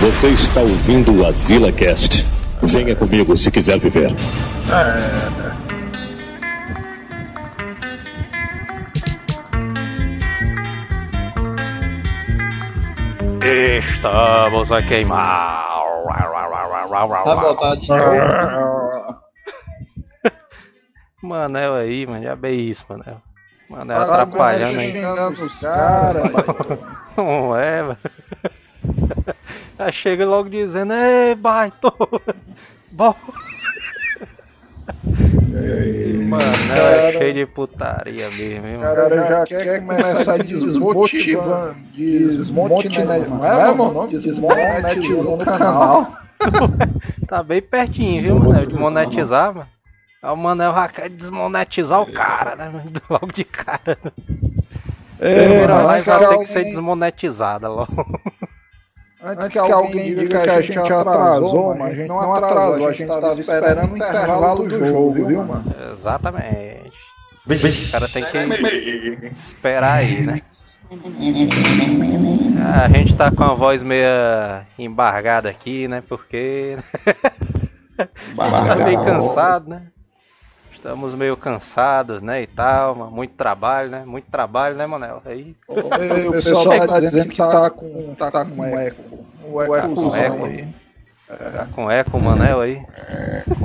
Você está ouvindo o Azila Cast. Venha comigo se quiser viver. Estamos a queimar. De novo. Manel aí, mano. Já bem isso, Manel. Manel Tá atrapalhando aí. caras. Não é, mano. Já chega logo dizendo, ei, baito. Bom. Manel é Cara. cheio de putaria mesmo, hein, O mano. cara já quer começar desmotivando, desmonetizando, não é, mano? Desmonetizando o canal. Tá bem pertinho, viu, Manel? De monetizar, mano. Aí o Manel já quer desmonetizar o cara, né? mano? Logo de cara. Primeira mas live vai ter que ser desmonetizada logo. Antes que alguém diga que a gente atrasou, mas a gente não atrasou, a gente tava esperando o intervalo do jogo, viu, mano? Exatamente. O cara tem que esperar aí, né? Ah, A gente tá com a voz meia embargada aqui, né? Porque a gente tá meio cansado, né? Estamos meio cansados, né? E tal, muito trabalho, né? Muito trabalho, né, Manel? Aí, O pessoal tá dizendo que tá com, tá com eco. O ecozão eco. aí. tá com eco o Manel aí.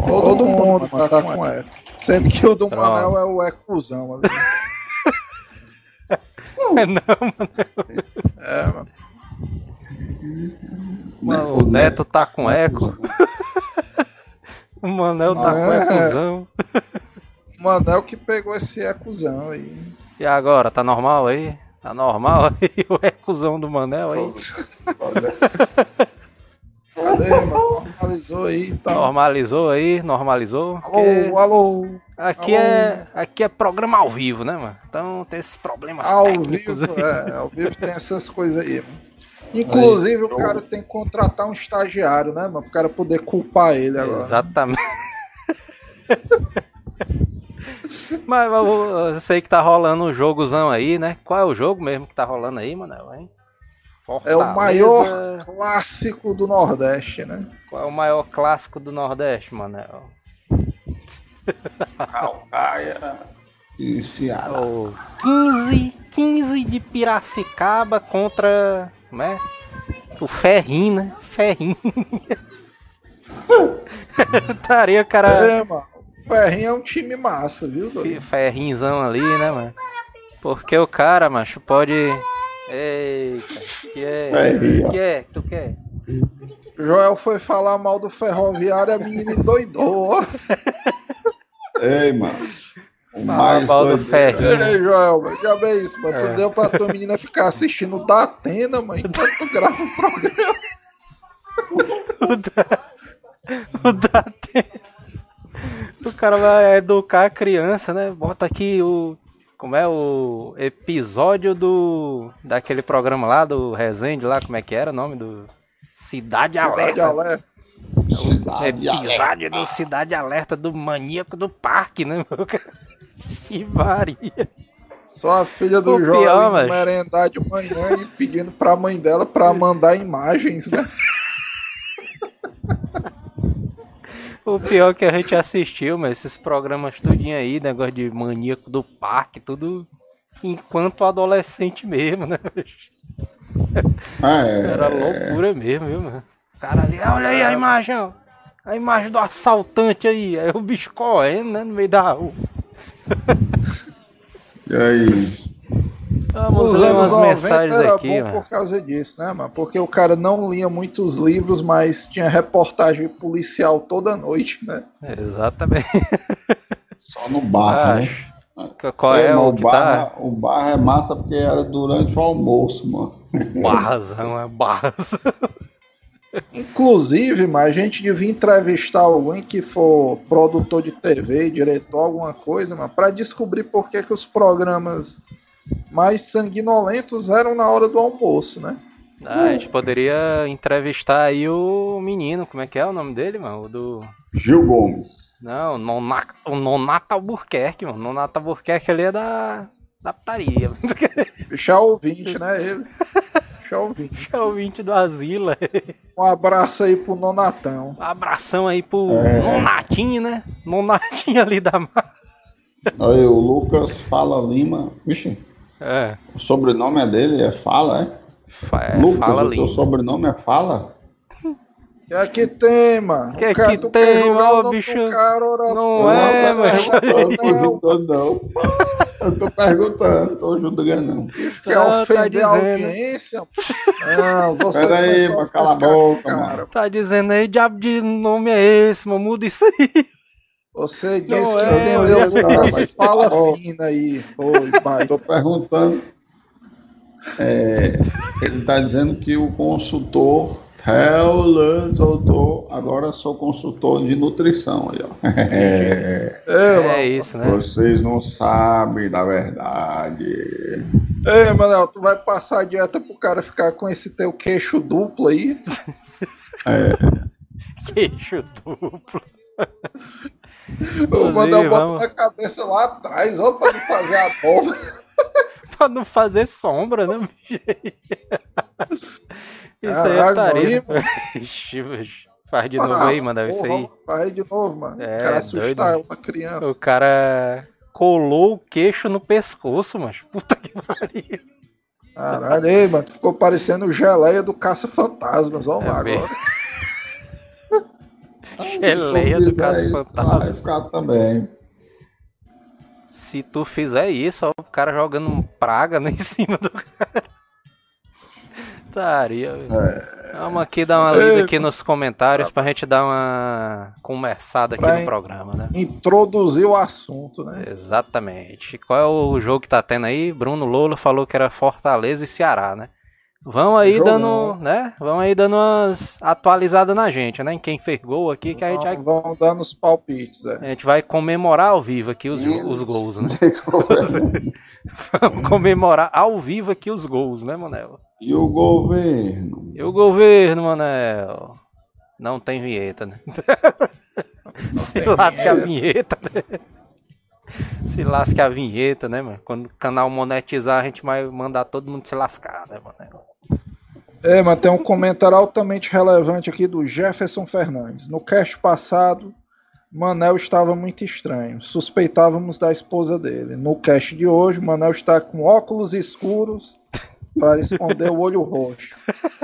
Todo mundo mano, tá com eco. Sendo que o do Pronto. Manel é o ecozão ali. Não, É, mano. mano, o Neto tá com eco. O Manel tá com É. ecozão. O Manel que pegou esse ecozão aí. E agora, tá normal aí? Tá normal aí o ecozão do Manel aí? Cadê? Normalizou aí tal. Normalizou aí? Normalizou? Alô, alô. aqui alô. é, aqui é programa ao vivo, né, mano? Então tem esses problemas Ao técnicos vivo, aí. é, ao vivo tem essas coisas aí, mano. Inclusive, o cara tem que contratar um estagiário, né, mano? Pro cara poder culpar ele agora. Exatamente. Mas eu, eu sei que tá rolando um jogozão aí, né? Qual é o jogo mesmo que tá rolando aí, Manel? Hein? É o Fortaleza- maior clássico do Nordeste, né? Qual é o maior clássico do Nordeste, Manel? Calcaia e Ceará. O 15, 15 de Piracicaba contra. Como é? O Ferrinho, né? Ferrinho. Estaria o cara. É, mano. O Ferrinho é um time massa, viu, doido? Ferrinzão ali, né, mano? Porque o cara, macho, pode. Eita, que é? Ferrinho. que é? Tu quer? Joel foi falar mal do Ferroviário, a menina endoidou. Ei, mano. O mais mal do doido-. Ei, Joel, já vê isso, mano. É. Tu deu pra tua menina ficar assistindo o da Atena, mano, enquanto tu grava o programa. O da. O da. O cara vai educar a criança, né? Bota aqui o. Como é o episódio do. Daquele programa lá, do Resende lá, como é que era o nome do. Cidade Cidade Alerta. Alerta. Cidade Episódio do Cidade Alerta do maníaco do parque, né? meu cara? Que varia. Só a filha do O Joel pior, mas- merendar de manhã e pedindo pra mãe dela pra mandar imagens, né? O pior é que a gente assistiu, mas esses programas tudinho aí, negócio de maníaco do parque, tudo enquanto adolescente mesmo, né? bicho? Ah, é. Era loucura mesmo, viu, mano? O cara ali, "Ah, olha aí a imagem, ó. A imagem do assaltante aí. Aí o bicho correndo, né, no meio da rua. E aí? Vamos Os ler umas 90 mensagens era aqui, bom mano. por causa disso, né, mano? Porque o cara não lia muitos livros, mas tinha reportagem policial toda noite, né? Exatamente. Só no bar, né? Qual é, mas o o que bar, tá? O bar é massa porque era durante o almoço, mano. Barrazão, é barras. Inclusive, mas a gente devia entrevistar alguém que for produtor de TV, diretor, alguma coisa, mano, pra descobrir por que, que os programas mais sanguinolentos eram na hora do almoço, né? Ah, a gente poderia entrevistar aí o menino, como é que é o nome dele, mano? O do. Gil Gomes. Não, o Nonato, o Nonato Albuquerque, mano. O Nonato Albuquerque ali é da. da putaria. Bicho é ouvinte, né? Ele. É ouvinte. É ouvinte do Asila. Um abraço aí pro Nonatão. Um abração aí pro É. Nonatinho, né? Nonatinho ali da mata. Aí o Lucas Fala Lima. Vixe, É, o sobrenome é dele, é Fala, é? fa- é, Lucas, fala o teu ali. sobrenome é Fala? Que é que tem, mano? Que O é que tem, ó, o bicho? cara, ora, Não pô, é, tá Tô não. não. Eu tô perguntando, tô julgando, não. Quer Não, tá ofender a dizendo. audiência? Não, você Pera aí, começou mas cala a boca, o mano. Tá dizendo aí, diabo de nome é esse, mano? Muda isso aí. Você disse Não que é, entendeu mas- Lucas mas- fala Ó. fina aí. Foi, vai. Tô perguntando. É, ele tá dizendo que o consultor Helen soltou, agora sou consultor de nutrição aí, ó. É, É, mano. É isso, né? vocês não sabem da verdade. Ei, Manel, tu vai passar a dieta pro cara ficar com esse teu queixo duplo aí? Queixo duplo. O Manel bota vamos- na cabeça lá atrás, ó, pra não fazer a bola. pra não fazer sombra, né, bicho? Isso aí é tarefa. mano. Faz de novo aí, mano. Isso aí. Vai de novo, mano. É, Quero doido, assustar mano. uma criança. O cara colou o queixo no pescoço, mas puta que pariu. Caralho, ei, mano, tu ficou parecendo o geleia do Caça-Fantasmas, ó, É lá bem- agora. Geleia do Caça-Fantasma. Vai ficar também. Se tu fizer isso, ó, o cara jogando um praga né, em cima do cara. Taria. velho. É, Vamos aqui dar uma lida aqui nos comentários pra gente dar uma conversada aqui Pra no programa, né? Introduzir o assunto, né? Exatamente. Qual é o jogo que tá tendo aí? Bruno Lolo falou que era Fortaleza e Ceará, né? Vão aí dando, né? Vão aí dando umas atualizadas na gente, né? Em quem fez gol aqui, que a gente vai, Vão dando os palpites, é. a gente vai comemorar ao vivo aqui os, Isso. os gols, né? Vamos comemorar ao vivo aqui os gols, né, Manel? E o governo? E o governo, Manel? Não tem vinheta, né? Se tem lasca a vinheta, né? Se lasca a vinheta, né, mano? Quando o canal monetizar, a gente vai mandar todo mundo se lascar, né, Manel? É, mas tem um comentário altamente relevante aqui do Jefferson Fernandes. No cast passado, Manel estava muito estranho. Suspeitávamos da esposa dele. No cast de hoje, Manel está com óculos escuros para esconder o olho roxo.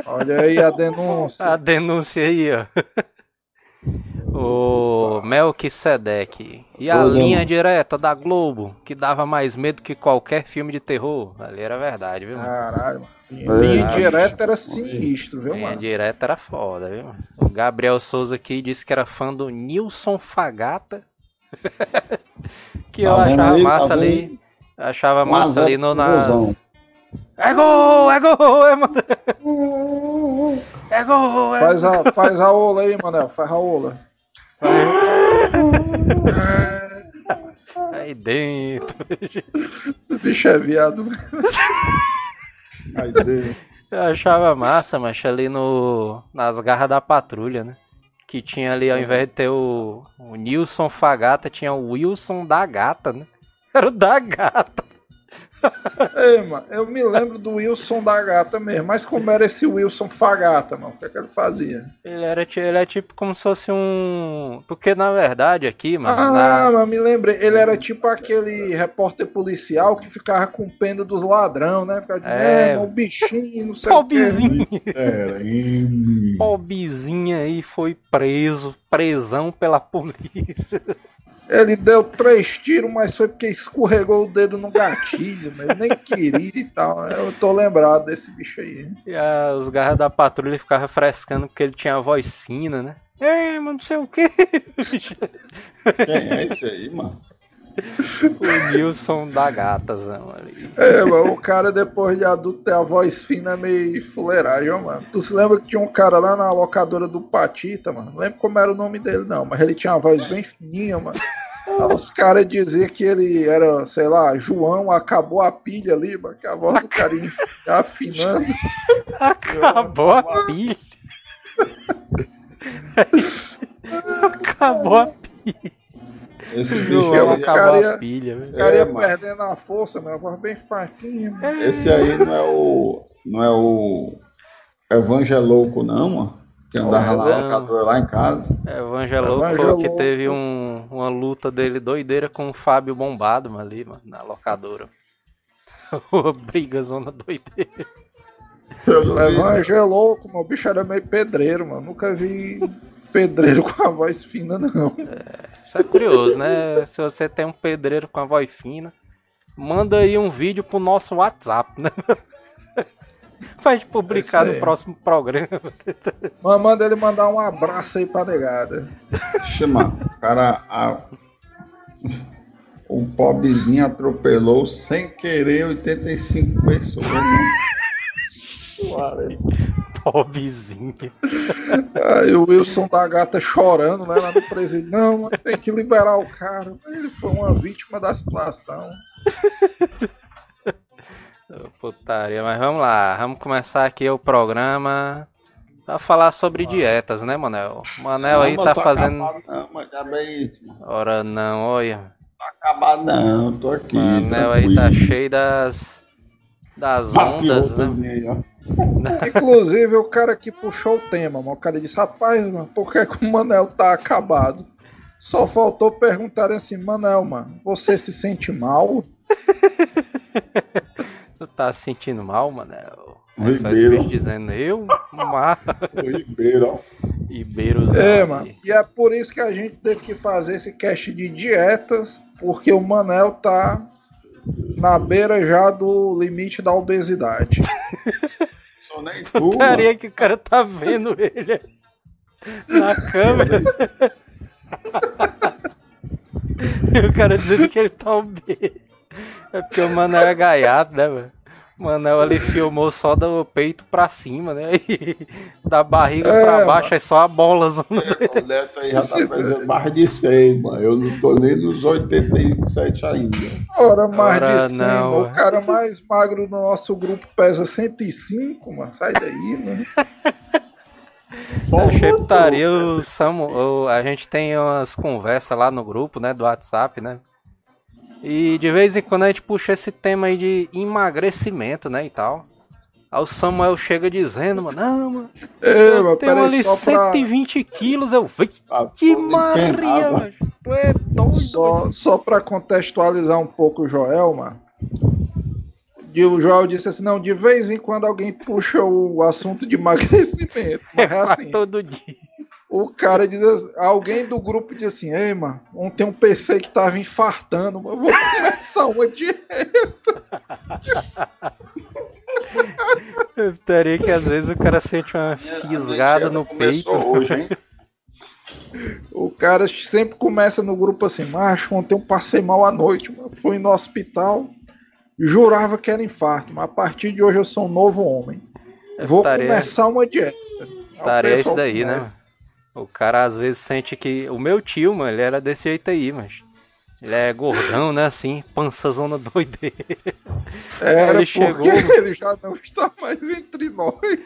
Olha aí a denúncia. A denúncia aí, ó. O Melquisedeque. E a linha direta da Globo, que dava mais medo que qualquer filme de terror. Ali era verdade, viu? mano? Caralho, mano. É, Linha direta era sinistro, viu, Linha mano? direta era foda, viu? mano? O Gabriel Souza aqui disse que era fã do Nilson Fagata. que eu Tá achava aí? Tá massa vendo? ali. Achava massa zero ali no, nas. É gol! É gol! É, mano. é gol! É Faz a, faz a ola aí, Manel. Faz a ola. Aí dentro. Esse bicho é viado. Aí dele. Eu achava massa, mas ali no nas garras da patrulha, né? Que tinha ali, ao invés de ter o, o Nilson Fagata, tinha o Wilson da Gata, né? Era o da Gata. Ei, mano, eu me lembro do Wilson da gata mesmo. Mas como era esse Wilson Fagata, mano? O que, é que ele fazia? Ele era ele é tipo como se fosse um. Porque na verdade aqui, mano. Ah, na- mas me lembrei. Ele era tipo aquele repórter policial que ficava com pena dos ladrão, né? Ficava dizendo, É. é, mano, o bichinho, não sei o hein? Pobrezinho aí foi preso, presão pela polícia. Ele deu três tiros, mas foi porque escorregou o dedo no gatilho, mas nem queria e tal. Eu tô lembrado desse bicho aí. E a- os garras da patrulha ficavam frescando porque ele tinha a voz fina, né? É, mas não sei o que. Quem é esse aí, mano? o Nilson da Gatazão ali. É, mano, o cara depois de adulto ter a voz fina meio fuleiragem, ó, mano. Tu se lembra que tinha um cara lá na locadora do Patita, mano? Não lembro como era o nome dele, não, mas ele tinha uma voz bem fininha, mano. Aí os caras diziam que ele era, sei lá, João, acabou a pilha ali, mano, que a voz do cara ia afinando. Acabou a pilha. Acabou a pilha. Esse O bicho aí, acabou cara a pilha. O cara É, ia perdendo a força, meu voz bem fraquinha. mano. esse aí não é o. Não é o. Evangelouco, não, mano. Que andava lá, Não. locador lá em casa. É, o Angelouco Evangelouco. falou que teve um, uma luta dele doideira com o Fábio Bombado, mano, ali, mano, na locadora. Briga zona doideira. Eu não O é. O bicho era meio pedreiro, mano. Nunca vi pedreiro com a voz fina, não. Isso é curioso, né? Se você tem um pedreiro com a voz fina, manda aí um vídeo pro nosso WhatsApp, né? Pra gente publicar É no próximo programa. Mas manda ele mandar um abraço aí pra negada. O cara. A... O pobrezinho atropelou sem querer 85 pessoas. mano. Pobrezinho. Aí o Wilson da gata chorando, né? Lá no presídio. Não, mano, tem que liberar o cara. Ele foi uma vítima da situação. Putaria, mas vamos lá, vamos começar aqui o programa pra falar sobre dietas, né, Manel? Manel aí Não, tá tô fazendo. Acabado, não, bem isso, mano. Ora não, olha. Acabado não, tô aqui. Manel aí tá cheio das. Das ondas, né? Inclusive, o cara que puxou o tema, mano. O cara disse, rapaz, mano, por que, que o Manel tá acabado? Só faltou perguntar assim, Manel, mano, você se sente mal? Tu tá se sentindo mal, Manel? O É só esse bicho dizendo, eu, Mar, O Ribeiro, ó. Ibeiros. É, mano. E é por isso que a gente teve que fazer esse cast de dietas, porque o Manel tá na beira já do limite da obesidade. Sou nem tu, mano. Putaria que o cara tá vendo ele na câmera. e o cara dizendo que ele tá obeso. É porque o Manel é gaiato, né, velho? O Manel ali filmou só do peito pra cima, né? E da barriga É, pra baixo é só a bola. zona. O Neto aí já tá fazendo mais de 100, mano. Eu não tô nem nos 87 ainda. Ora, mais Ora, de 100, não, mano. é. O cara mais magro do nosso grupo pesa 105, mano. Sai daí, mano. Só o putaria, motor. o Samu, o- a gente tem umas conversas lá no grupo, né, do WhatsApp, né? E de vez em quando a gente puxa esse tema aí de emagrecimento, né, e tal. Aí o Samuel chega dizendo, mano, não, mano, É, eu tenho ali só pra, 120 quilos, eu vi. Ah, Que Maria, mano. Tu é doido. só, só pra contextualizar um pouco o Joel, mano. O Joel disse assim, não, de vez em quando alguém puxa o assunto de emagrecimento. Mas é Faz assim, todo dia. O cara diz assim, alguém do grupo diz assim, ei, mano, ontem um PC que tava infartando, mas vou começar uma dieta. Eu teria que às vezes o cara sente uma A fisgada no peito. hoje, hein? O cara sempre começa no grupo assim, macho, ontem eu passei mal à noite, mano. fui no hospital, jurava que era infarto, mas a partir de hoje eu sou um novo homem. Vou Tarefa- começar uma dieta. Aí o Tarefa é isso daí, né? começa. mano? O cara às vezes sente que. O meu tio, mano, ele era desse jeito aí, mas. Ele é gordão, né? Assim, pança zona doideira. Era Ele chegou- ele já não está mais entre nós.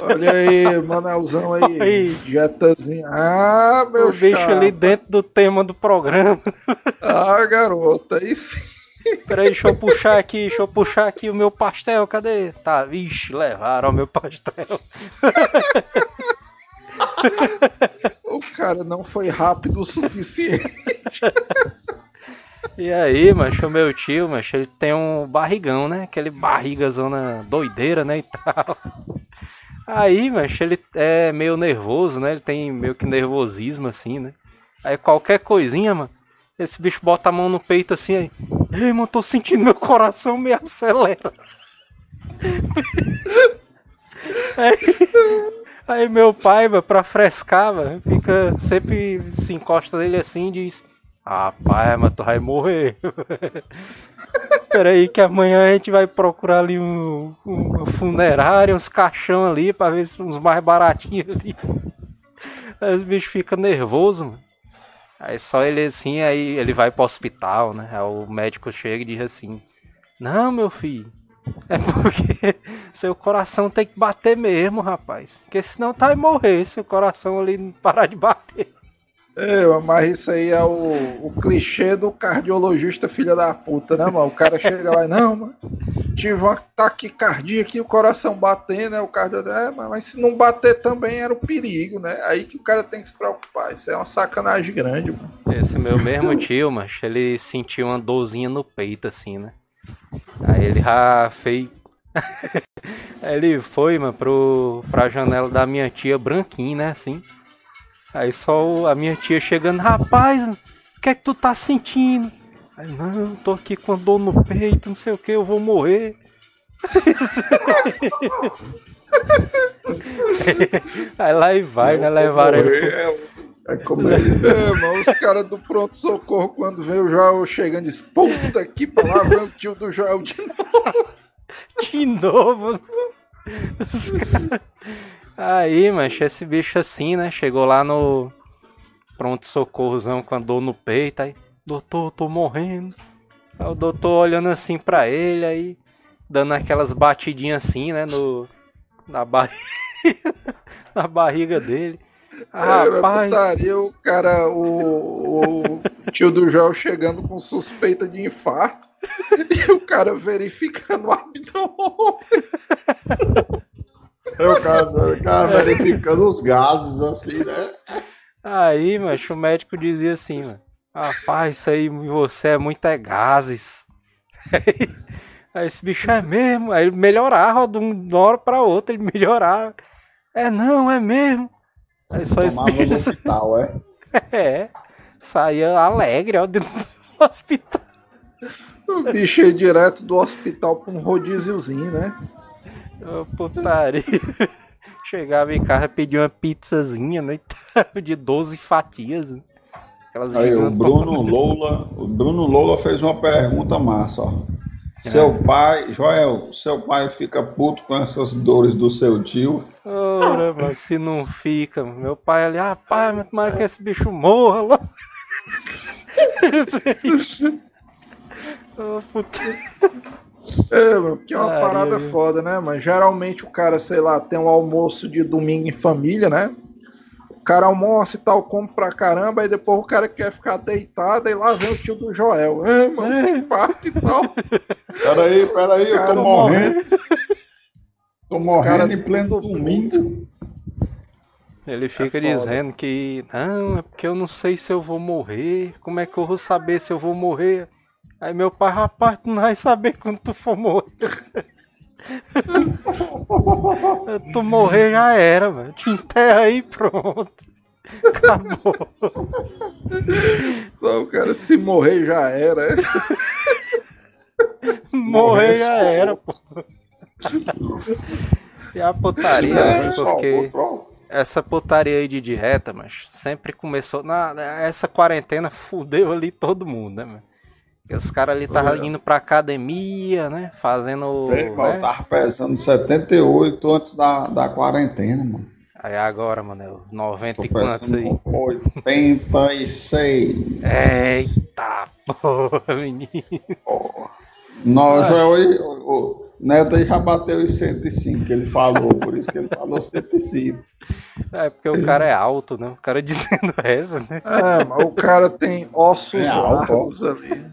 Olha aí, Manelzão aí, Aí. dietazinha. Ah, meu o bicho chapa. ali dentro do tema do programa. Ah, garota, aí sim. Peraí, deixa eu puxar aqui, deixa eu puxar aqui o meu pastel, cadê? Tá, vixe, levaram o meu pastel. O cara não foi rápido o suficiente. E aí, macho, meu tio, macho, ele tem um barrigão, né? Aquele barriga zona doideira, né? E tal. Aí, macho, ele é meio nervoso, né? Ele tem meio que nervosismo, assim, né? Aí qualquer coisinha, mano, esse bicho bota a mão no peito assim, aí. Ei, mano, tô sentindo meu coração me acelera. aí, aí meu pai, mano, pra frescar, mano, fica sempre se encosta nele assim e diz. Rapaz, mas tu vai morrer. Peraí que amanhã a gente vai procurar ali um, um funerário, uns caixão ali, pra ver se uns mais baratinhos ali. Aí os bichos ficam nervosos, mano. Aí só ele assim, aí ele vai pro hospital, né? Aí o médico chega e diz assim: Não, meu filho, É porque seu coração tem que bater mesmo, rapaz. Porque senão tá vai morrer se o coração ali não parar de bater. É, mas isso aí é o, o clichê do cardiologista filha da puta, né, mano? O cara chega lá e, não, mano, tive um ataque cardíaco aqui, o coração batendo, né? O cardiologista, é, mas se não bater também era o perigo, né? Aí que o cara tem que se preocupar. Isso é uma sacanagem grande, mano. Esse meu mesmo tio, mas ele sentiu uma dorzinha no peito, assim, né? Aí ele já fez. ele foi, mano, pro, pra janela da minha tia branquinha, né? Assim. Aí só a minha tia chegando, rapaz, o que é que tu tá sentindo? Aí, não, tô aqui com dor no peito, não sei o que, eu vou morrer. Aí lá e vai, né? Levaram ele. Pro... É como ele. É, mas os caras do pronto-socorro, quando vem o Joel chegando, diz: Puta que lá vem o tio do Joel de novo. De novo. Cara... Aí, mas esse bicho assim, né? Chegou lá no pronto-socorrozão com a dor no peito. Aí, doutor, tô morrendo. Aí o doutor olhando assim pra ele, aí dando aquelas batidinhas assim, né? No, na, barriga, na barriga dele. Ah, é, rapaz. Putaria, o cara, o, o tio do Joel chegando com suspeita de infarto e o cara verificando o abdômen. É o cara, o cara verificando os gases assim, né? Aí, mas o médico dizia assim, mano. Rapaz, isso aí em você é muito é gases. Aí, aí, esse bicho é mesmo. Aí ele melhorava de uma hora pra outra, ele melhorava. É não, é mesmo. Aí só esse bicho. No hospital, é? É. Saía alegre ó, dentro do hospital. O bicho ia direto do hospital pra um rodíziozinho, né? Oh, putaria. Chegava em casa, pedia uma pizzazinha, né? De 12 fatias. Aquelas Aí, o Bruno Lola, o Bruno Lola fez uma pergunta massa, ó. Seu é. pai, Joel, seu pai fica puto com essas dores do seu tio? Ora, mas se não fica, meu pai ali, ah, pai, mas que esse bicho morra logo. oh, puta. É, mano, porque é uma parada foda, né? Mas geralmente o cara, sei lá, tem um almoço de domingo em família, né? Cara almoça e tal, come pra caramba, aí depois o cara quer ficar deitado, e lá vem o tio do Joel. É, mano, é. infarto e tal. Peraí, peraí, eu tô morrendo. Tô morrendo em pleno domingo. Ele fica é dizendo que não, é porque eu não sei se eu vou morrer. Como é que eu vou saber se eu vou morrer? Aí meu pai, rapaz, tu não vai saber quando tu for morrer. tu morrer já era, mano. Te enterra aí pronto. Acabou. Só o cara se morrer já era. É? morrer já era, pô. E a putaria, é, porque essa putaria aí de dieta, mas sempre começou. Na, essa quarentena fudeu ali todo mundo, né, mano? Os caras ali estavam indo pra academia, né? Fazendo. Ei, né? Tava pesando 78 antes da, da quarentena, mano. Aí agora, mano, 90 é e quantos aí? 86. Eita porra, menino. Porra. Nós, o Neto já bateu os 105, ele falou, por isso que ele falou 105. É, porque o cara é alto, né? O cara dizendo essa, né? É, mas o cara tem ossos é largos ali.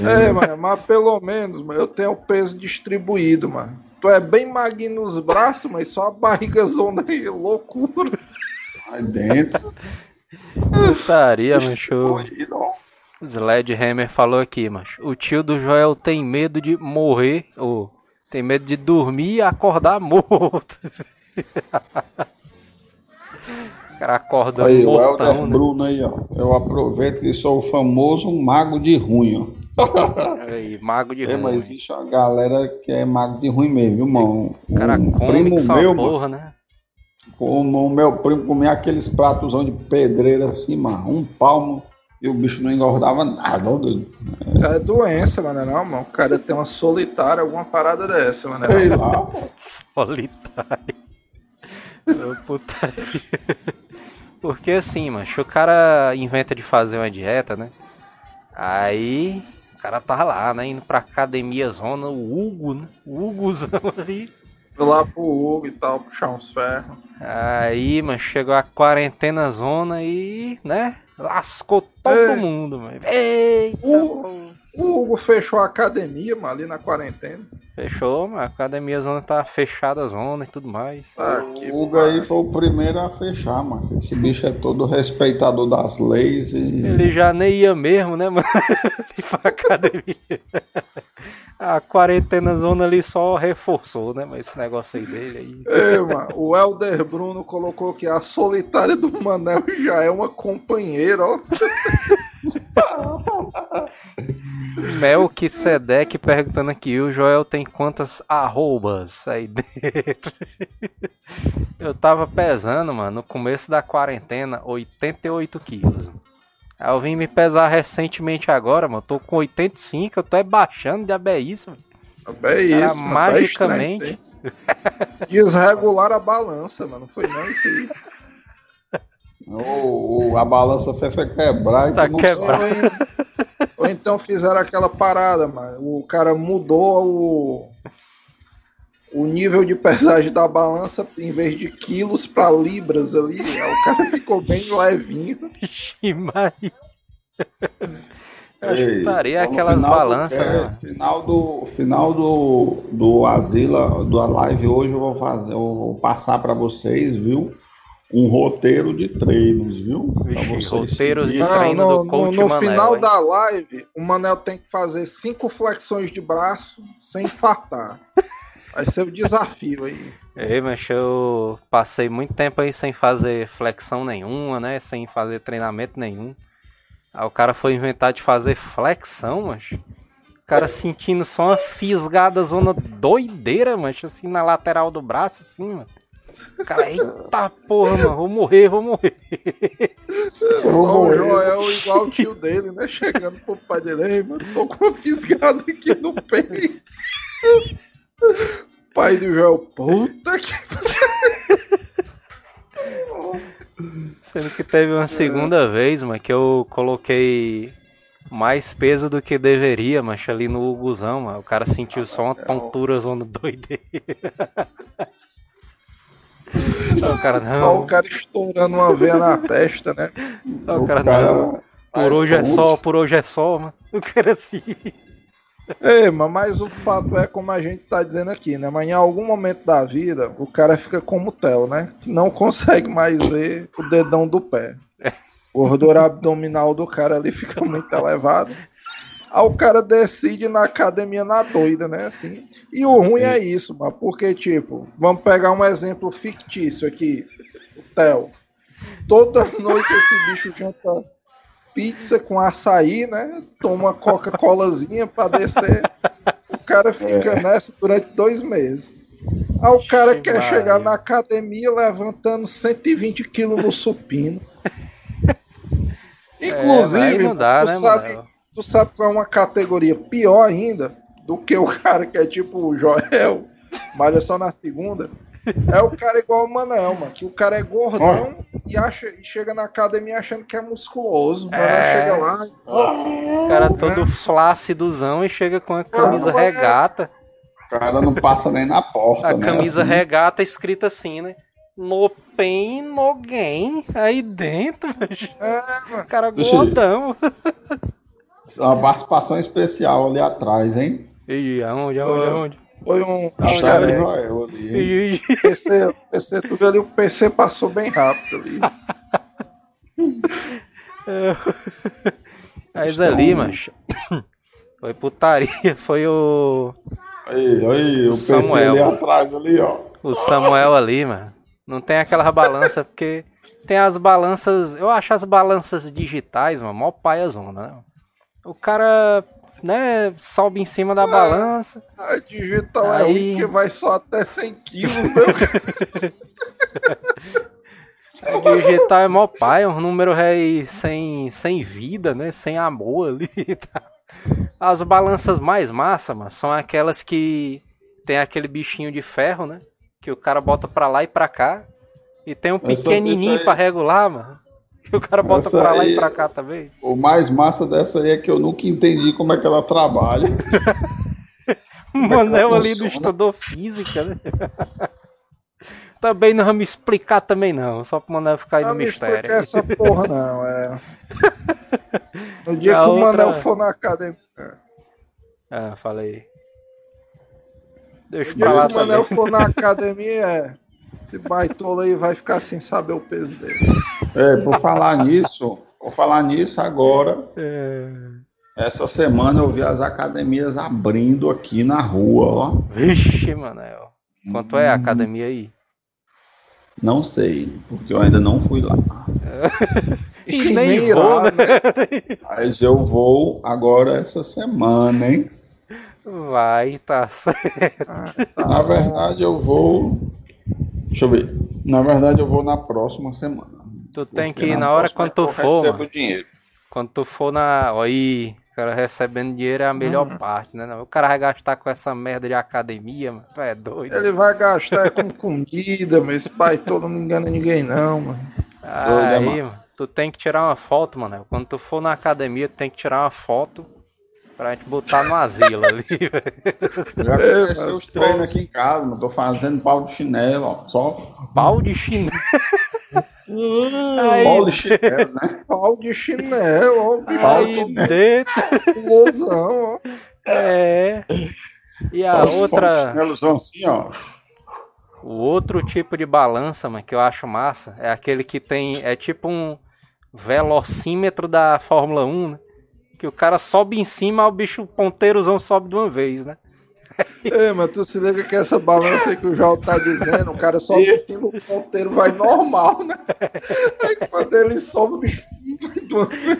É, mano, mas pelo menos, mano, eu tenho o peso distribuído, mano. Tu é bem magrinho nos braços, mas só a barriga zona aí, loucura. Aí dentro. Putaria, macho. Sledgehammer falou aqui, mas o tio do Joel tem medo de morrer, ou tem medo de dormir e acordar morto. o cara acorda aí, mortão, o Helder né? Bruno aí, ó. Eu aproveito que sou o famoso mago de ruim, ó. Aí, mago de é, ruim. Mas existe uma galera que é mago de ruim mesmo, viu, irmão? O cara um come primo que meu, porra, né? Como o meu primo comia aqueles pratos de pedreira assim, mano, um palmo e o bicho não engordava nada, ó, doido. Isso é doença, mano, não, mano. O cara tem uma solitária, alguma parada dessa, mano. Sei lá, Solitário. Putaria. Porque assim, mano, o cara inventa de fazer uma dieta, né? Aí o cara tava lá, né? Indo pra academia zona, o Hugo, né? O Hugozão ali. Fui lá pro Hugo e tal, puxar uns ferros. Aí, mano, chegou a quarentena zona e, né? Lascou todo É. mundo, mano. Eita, O-. O Hugo fechou a academia, mano, ali na quarentena. Fechou, mano. A academia zona tá fechada a zona e tudo mais. Que O Hugo aí foi o primeiro a fechar, mano. Esse bicho é todo respeitador das leis e. Ele já nem ia mesmo, né, mano? Ir pra academia. A quarentena zona ali só reforçou, né? Mas esse negócio aí dele aí. É, mano, o Helder Bruno colocou que a solitária do Manel já é uma companheira, ó. Melquisedeque perguntando aqui, o Joel tem quantas arrobas aí dentro? Eu tava pesando, mano, no começo da quarentena, 88 quilos. Aí eu vim me pesar recentemente agora, mano. Tô com 85, eu tô é baixando, é isso, mano. É isso, mano, tá magicamente. estranho. Desregular a balança, mano. Não foi não isso aí. Ou, ou a balança foi, quebrar e Tá tu não quebrado. Ou, en- ou então fizeram aquela parada, mano. O cara mudou o, o nível de pesagem da balança em vez de quilos pra libras ali. O cara ficou bem levinho. Eu chutaria aquelas final do- balanças, é, né? Final do final do do Asila, da live hoje eu vou fazer, eu vou passar para vocês, viu? Um roteiro de treinos, viu? Vixe, roteiros de. Não, treino no, do coach no, no Manel, final hein? da live, o Manel tem que fazer cinco flexões de braço sem fartar. Vai ser o desafio aí. Ei, mas eu passei muito tempo aí sem fazer flexão nenhuma, né? Sem fazer treinamento nenhum. Aí o cara foi inventar de fazer flexão, mas o cara sentindo só uma fisgada zona doideira, mancha, assim na lateral do braço, assim, mano. O cara, eita porra, mano, vou morrer, vou morrer. Só o Joel igual o tio dele, né? Chegando pro pai dele, ei, mano, tô com uma fisgada aqui no peito. Pai do Joel, puta que. Sendo que teve uma segunda vez, mano, que eu coloquei mais peso do que deveria, mancha, ali no Huguzão, mano. O cara sentiu só uma tontura zona doideira. O cara, Só não, o cara estourando uma veia na testa, né? O cara, O cara- não, por hoje é só, por hoje é só, mano. O cara assim. Ei, mas, mas o fato é como a gente tá dizendo aqui, né? Mas em algum momento da vida, o cara fica como o Theo, né? Que não consegue mais ver o dedão do pé. O gordura abdominal do cara ali fica muito elevado. Aí o cara decide na academia na doida, né? Assim. E o ruim é isso, mano. Porque, tipo, vamos pegar um exemplo fictício aqui. O Theo. Toda noite esse bicho janta pizza com açaí, né? Toma Coca-Colazinha pra descer. O cara fica nessa durante dois meses. Aí o cara quer chegar na academia levantando 120 quilos no supino. É, Inclusive, não dá, tu, né, sabe, mano? Tu sabe qual é uma categoria pior ainda do que o cara que é tipo o Joel, malha só na segunda? É o cara igual o Manel, mano. Que o cara é gordão e, acha, e chega na academia achando que é musculoso. O É. chega lá e O cara todo flácidozão e chega com a camisa é. regata. O cara não passa nem na porta, A né? camisa Assim, regata escrita assim, né? No pain, no gain. Aí dentro, mas é, mano. o cara gordão. Uma participação especial ali atrás, hein? Ih, aonde, aonde, aonde? Foi um. Acho que Cara, era o Joel ali, PC, PC, tu viu ali, o PC passou bem rápido ali. Mas ali, macho. Foi putaria, foi o. Aí, aí, o PC Samuel. ali atrás ali, ó. O Samuel ali, mano. Não tem aquela balança, porque tem as balanças. Eu acho as balanças digitais, mano, mó paia zona, né? O cara, né, sobe em cima da balança. A digital é Aí- ruim que vai só até 100 quilos, né? A digital é mó paia, um número aí sem, sem vida, né? Sem amor ali. e tal. As balanças mais massa, mano, são aquelas que tem aquele bichinho de ferro, né? Que o cara bota pra lá e pra cá. E tem um pequenininho pra regular, mano. O cara bota Essa pra lá aí- e pra cá também. O mais massa dessa aí é que eu nunca entendi como é que ela trabalha. O é Manel ali não estudou física, né? também não vai me explicar também não, só pro Manel ficar aí Não no me mistério. explica essa porra, não. É. No dia A que o outra- Manel for na academia. Ah, falei. Deixa No dia pra lá que o Manel também. for na academia, é. Esse baitola aí vai ficar sem saber o peso dele. É, por falar nisso, por falar nisso agora, É... essa semana eu vi as academias abrindo aqui na rua, ó. Vixe, Manel. Quanto é a academia aí? Não sei, porque eu ainda não fui lá. E nem vou, irá, né? Mas eu vou agora essa semana, hein? Vai, tá certo. Na verdade, eu vou. Deixa eu ver. Na verdade, eu vou na próxima semana. Tu tem que ir na hora próxima quando é tu eu for, recebo mano. dinheiro. Quando tu for na. Aí, o cara recebendo dinheiro é a melhor Hum. parte, né? O cara vai gastar com essa merda de academia, mano. Tu é doido. Ele vai gastar com comida, mas esse baitola não engana ninguém, não, mano. Aí, mano. mano, tu tem que tirar uma foto, mano. Quando tu for na academia, tu tem que tirar uma foto pra gente botar no asilo ali, velho. Já É, comecei os treinos aqui em casa, mano. Tô fazendo pau de chinelo, ó. Só Pau de chinelo. Aí, pau de chinelo, né? Pau de chinelo, ó. aí baitola dentro. explosão, ó. É. E a Só pau de outra. chinelozão assim, ó. O outro tipo de balança, mano, que eu acho massa, é aquele que tem. É tipo um velocímetro da Fórmula 1, né? Que o cara sobe em cima, o bicho ponteirozão sobe de uma vez, né? É, mas tu se liga que essa balança aí que o João tá dizendo, o cara sobe em cima, o ponteiro vai normal, né? Aí quando ele sobe, o bicho vai de uma vez.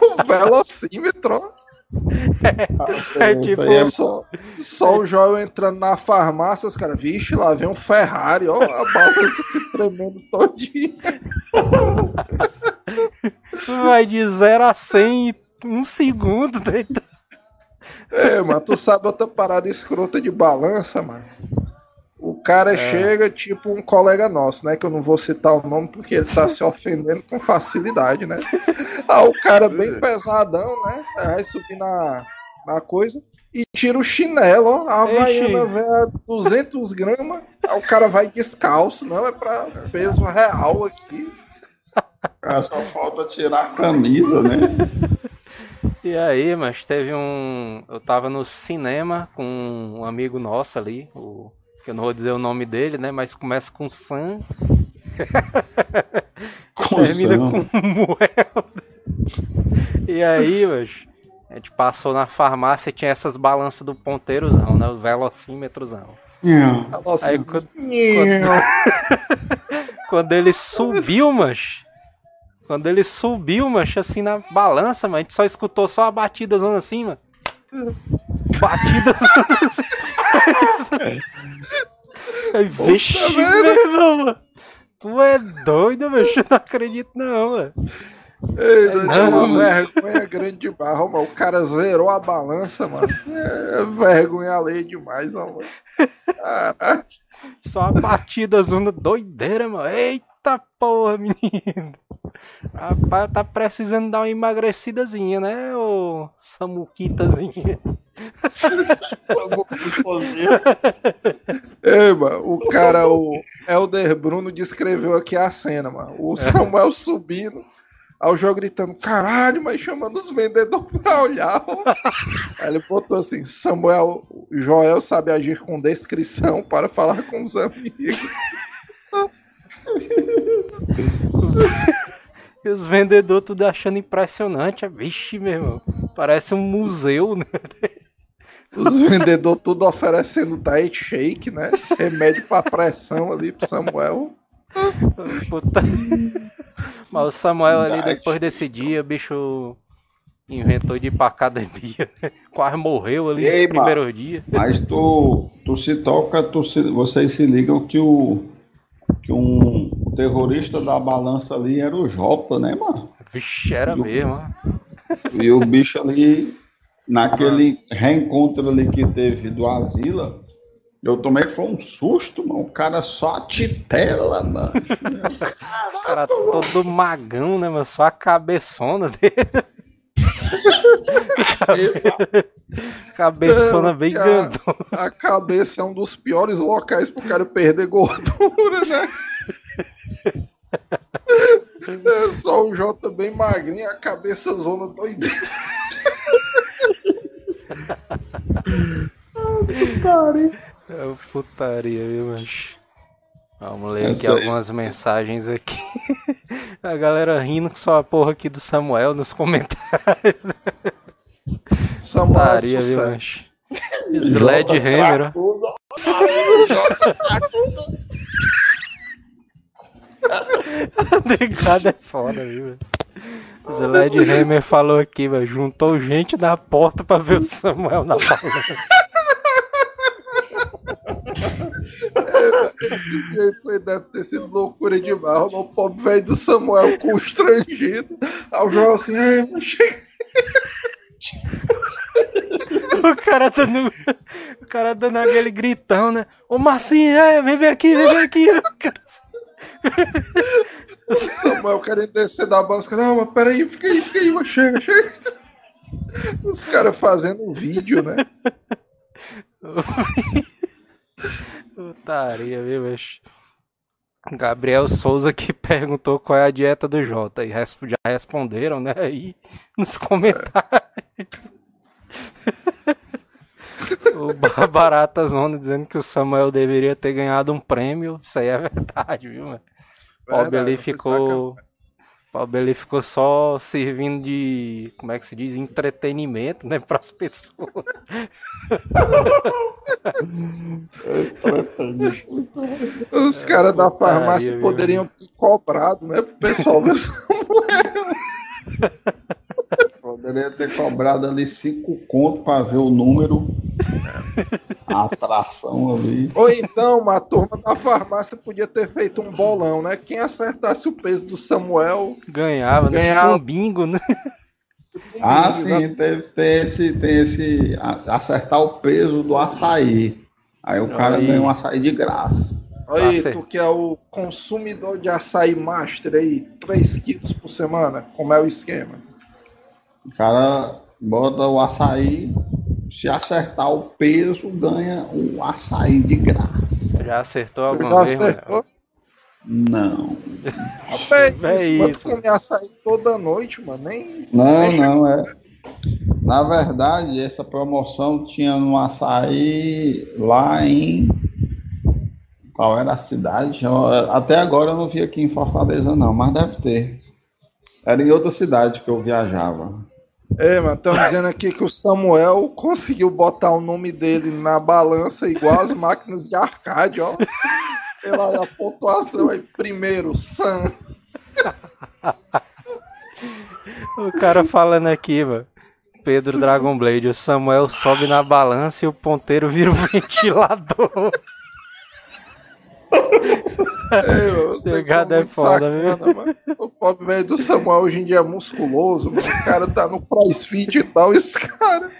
O velocímetro, É Isso tipo- é- Só, só o Joel entrando na farmácia, os caras, vixe, lá vem um Ferrari, ó, a balança se tremendo todinha. Vai de 0 a 100 em um segundo, né? É, mas tu sabe outra parada escrota de balança, mano? O cara chega, tipo um colega nosso, né? Que eu não vou citar o nome porque ele tá se ofendendo com facilidade, né? Ah, o cara bem pesadão, né? Aí Vai subir na, na coisa e tira o chinelo, ó. A Havaiana velha 200 gramas. Aí o cara vai descalço, não, é pra peso real aqui. Cara, só falta tirar a camisa, né? E aí, mas teve um. Eu tava no cinema com um amigo nosso ali, o... que eu não vou dizer o nome dele, né? Mas começa com Sam. termina Cusão. com Moel. E aí, mas a gente passou na farmácia e tinha essas balanças do ponteirozão, né? O velocímetrozão. Nham. Nossa, Aí quando, Nham. quando ele subiu, mas. Quando ele subiu, mas assim na balança, mas a gente só escutou só a batida zona assim, mano. Batida zona. Aí, Vixe, meu irmão, mano. Tu é doido, meu? Eu não acredito, não, mano. Ei, doido, é não. uma vergonha grande de barro, mano. O cara zerou a balança, mano. É vergonha alheia demais, mano. Caraca. Só a batida zona doideira, mano. Eita porra, menino. Rapaz, tá precisando dar uma emagrecidazinha, né, ô Samuquitazinha? Ei, mano, o cara, o Helder Bruno descreveu aqui a cena, mano. O Samuel subindo, aí o João gritando, caralho, mas chamando os vendedores pra olhar. ó. Aí ele botou assim, Samuel, Joel sabe agir com descrição para falar com os amigos. E os vendedores tudo achando impressionante. Vixe, meu irmão. Parece um museu, né? Os vendedores tudo oferecendo diet shake, né? Remédio pra pressão ali pro Samuel. Puta. Mas o Samuel ali, depois desse dia, o bicho inventou de ir pra academia. Quase morreu ali Ei, nos primeiros dias. Mas tu, tu se toca, tu se, vocês se ligam que o que um terrorista da balança ali era o Jota, né, mano? Vixe, era mesmo. ó. E o bicho ali, naquele reencontro ali que teve do Asila, Eu tomei foi um susto, mano. O cara só a titela, mano. O cara todo magão, né, mano? Só a cabeçona dele. Cabeçona Não, bem que a- grandona. A cabeça é um dos piores locais pro cara perder gordura, né? É só o Jota bem magrinho, a cabeça zona doideira. É putaria, viu, macho? Vamos ler aqui Essa aí. algumas mensagens aqui. A galera rindo com sua porra aqui do Samuel nos comentários. Samuel é Putaria, viu, sucesso. macho? Sledgehammer, ó. Negado é foda, viu? velho? Sledgehammer falou aqui, velho. Juntou gente na porta pra ver o Samuel na balança. E aí foi, deve ter sido loucura demais. O pobre velho do Samuel constrangido. Aí o João assim, ai, não chega. O cara dando. O cara dando aquele gritão, né? Ô Marcinho, é, vem aqui, vem aqui. O cara- O Samuel querendo descer da banca. Não, mas peraí, fica aí, fica aí, chega, chega. Os caras fazendo um vídeo, né? Putaria, viu, bicho? Gabriel Souza que perguntou qual é a dieta do Jota. E já responderam, né? Aí nos comentários. o Ba- Barata Zona dizendo que o Samuel deveria ter ganhado um prêmio. Isso aí é verdade, viu, mano? Foi ficou. Ali ficou só servindo de. Como é que se diz? Entretenimento, né? Para as pessoas. Os caras da farmácia poderiam ter cobrado, né? Pro pessoal ver Poderia ter cobrado ali cinco contos pra ver o número. A atração ali. Ou então, a turma da farmácia podia ter feito um bolão, né? Quem acertasse o peso do Samuel Ganhava, né? Ganhava. Tipo um bingo, né? Ah, sim, teve, tem esse, tem esse. acertar o peso do açaí. Aí o cara Aí. ganha um açaí de graça. Aí, tu que é o consumidor de açaí master aí, 3 quilos por semana, como é o esquema? O cara bota o açaí, se acertar o peso, ganha o açaí de graça. Já acertou Já alguma vez, mano? acertou? Não. Rapaz, É isso, mano, tu comer açaí toda noite, mano, nem... Não, nem não, é. Na verdade, essa promoção tinha no açaí lá em. Qual era a cidade? Eu- até agora eu não vi aqui em Fortaleza, não, mas deve ter. Era em outra cidade que eu viajava. É, mano, estão dizendo aqui que o Samuel conseguiu botar o nome dele na balança igual as máquinas de arcade, ó. Pela a pontuação aí. Primeiro, Sam. O cara falando aqui, mano. Pedro Dragon Blade, o Samuel sobe na balança e o ponteiro vira o ventilador. É, vocês Pegada é foda, sacana, mano. O pobre velho do Samuel hoje em dia é musculoso, mano. O cara tá no crossfit e tal, e os caras.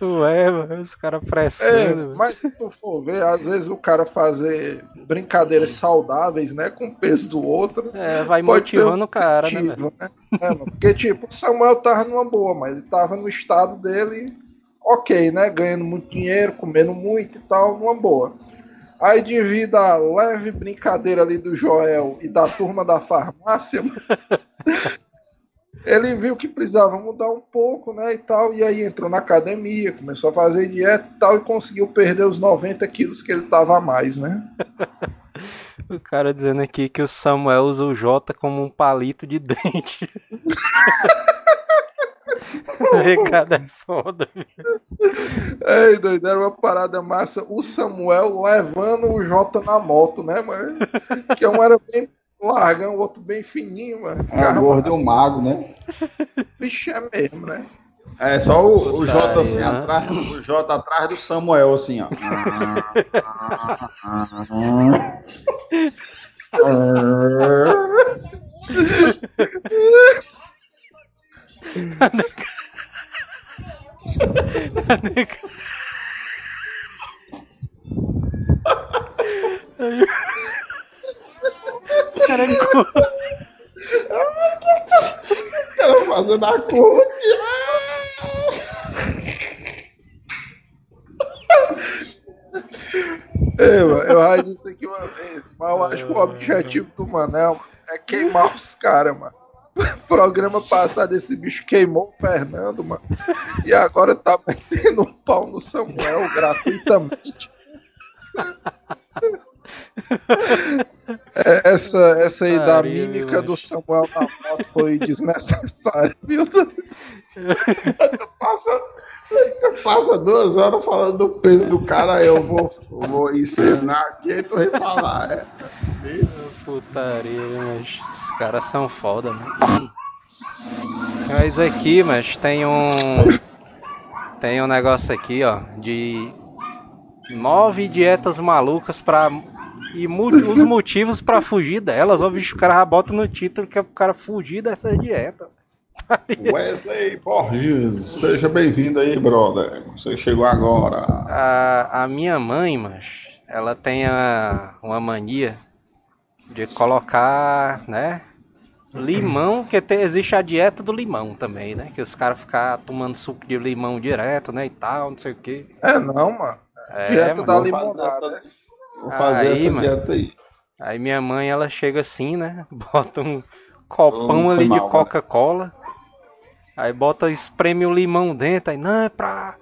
Ué, mano, os caras É, frescando. mano. mas se tu for ver, às vezes o cara fazer brincadeiras saudáveis, né, com o peso do outro. É, vai motivando um o cara, né, incentivo, né? É, mano, porque, tipo, o Samuel tava numa boa, mas ele tava no estado dele, ok, né? Ganhando muito dinheiro, comendo muito e tal, numa boa. Aí, devido à leve brincadeira ali do Joel e da turma da farmácia, ele viu que precisava mudar um pouco, né? E tal, e aí entrou na academia, começou a fazer dieta e tal, e conseguiu perder os 90 quilos que ele tava a mais, né? O cara dizendo aqui que o Samuel usa o J como um palito de dente. Recado é foda. Ei, doido, era uma parada massa. O Samuel levando o Jota na moto, né, mano? Que um era bem largão, o outro bem fininho, mano. É o gordo e o mago, né? Bicho é mesmo, né? É só o, o Jota assim Putaria. atrás, o Jota atrás do Samuel, assim, ó. O cara é co- O cara fazendo a curva. Mano, eu já disse aqui uma vez, mas eu acho que o objetivo do Manel é queimar os caras, mano. Programa passado esse bicho queimou o Fernando, mano. E agora tá metendo um pau no Samuel gratuitamente. É, essa, essa aí da mímica do. Samuel na moto foi desnecessária, viu? Tu passa duas horas falando do peso do cara, eu vou, vou ensinar aqui, aí tu falar. É. Putaria, né, mas os caras são foda, mano. Mas aqui, mas tem um. Tem um negócio aqui, ó, de nove dietas malucas pra. E os motivos pra fugir delas. Ó, bicho, o cara já bota no título que é pro cara fugir dessas dietas. Wesley Borges, seja bem-vindo aí, brother. Você chegou agora. A, a minha mãe, mas ela tem a- uma mania de colocar, né? Limão, que tem, existe a dieta do limão também, né? Que os caras ficam tomando suco de limão direto, né? E tal, não sei o quê. É não, mano. É, Dieta mano. da limonada. essa- Vou fazer Aí, essa mano. dieta aí. Aí minha mãe, ela chega assim, né? Bota um copão ali de mal, né? Aí bota, espreme o limão dentro. Aí, não, é pra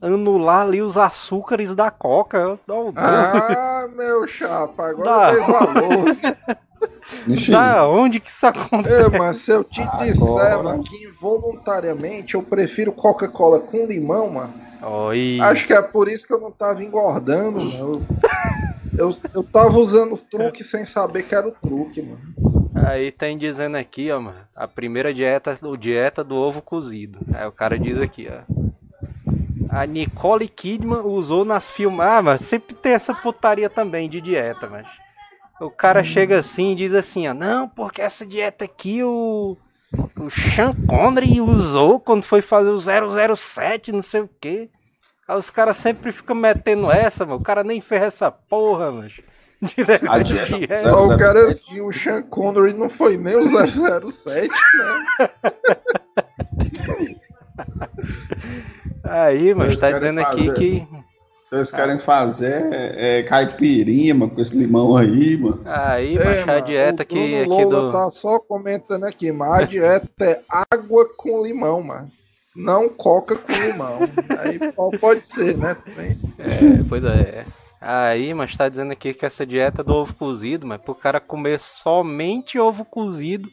anular ali os açúcares da Coca. Eu, oh, Ah, meu chapa, agora Dá. eu dei valor. Da onde que isso acontece? É, mas se eu te disser, Agora. mano, que involuntariamente eu prefiro Coca-Cola com limão, mano. Oi. Acho que é por isso que eu não tava engordando, mano. Eu, eu, eu tava usando o truque sem saber que era o truque, mano. Aí tem dizendo aqui, ó, mano. A primeira dieta, o dieta do ovo cozido. Aí o cara diz aqui, ó. A Nicole Kidman usou nas filmes. Ah, sempre tem essa putaria também de dieta, mas. O cara chega assim e diz assim, ó. Não, porque essa dieta aqui o. O Sean Connery usou quando foi fazer o 007, não sei o quê. Aí os caras sempre ficam metendo essa, mano. O cara nem fez essa porra, mano. De negócio A de dieta- dieta. Só o cara assim, o Sean Connery não foi nem o 007, né? Aí, mas Eles tá dizendo aqui fazer. que. Vocês querem fazer é, caipirinha, mano, com esse limão aí, mano. Aí, É, mas a mano, dieta o que aqui Lola do. tá só comentando aqui, mas a dieta é água com limão, mano. Não coca com limão. Aí pode ser, né? Também. É, pois é. Aí, mas tá dizendo aqui que essa dieta do ovo cozido, mas pro cara comer somente ovo cozido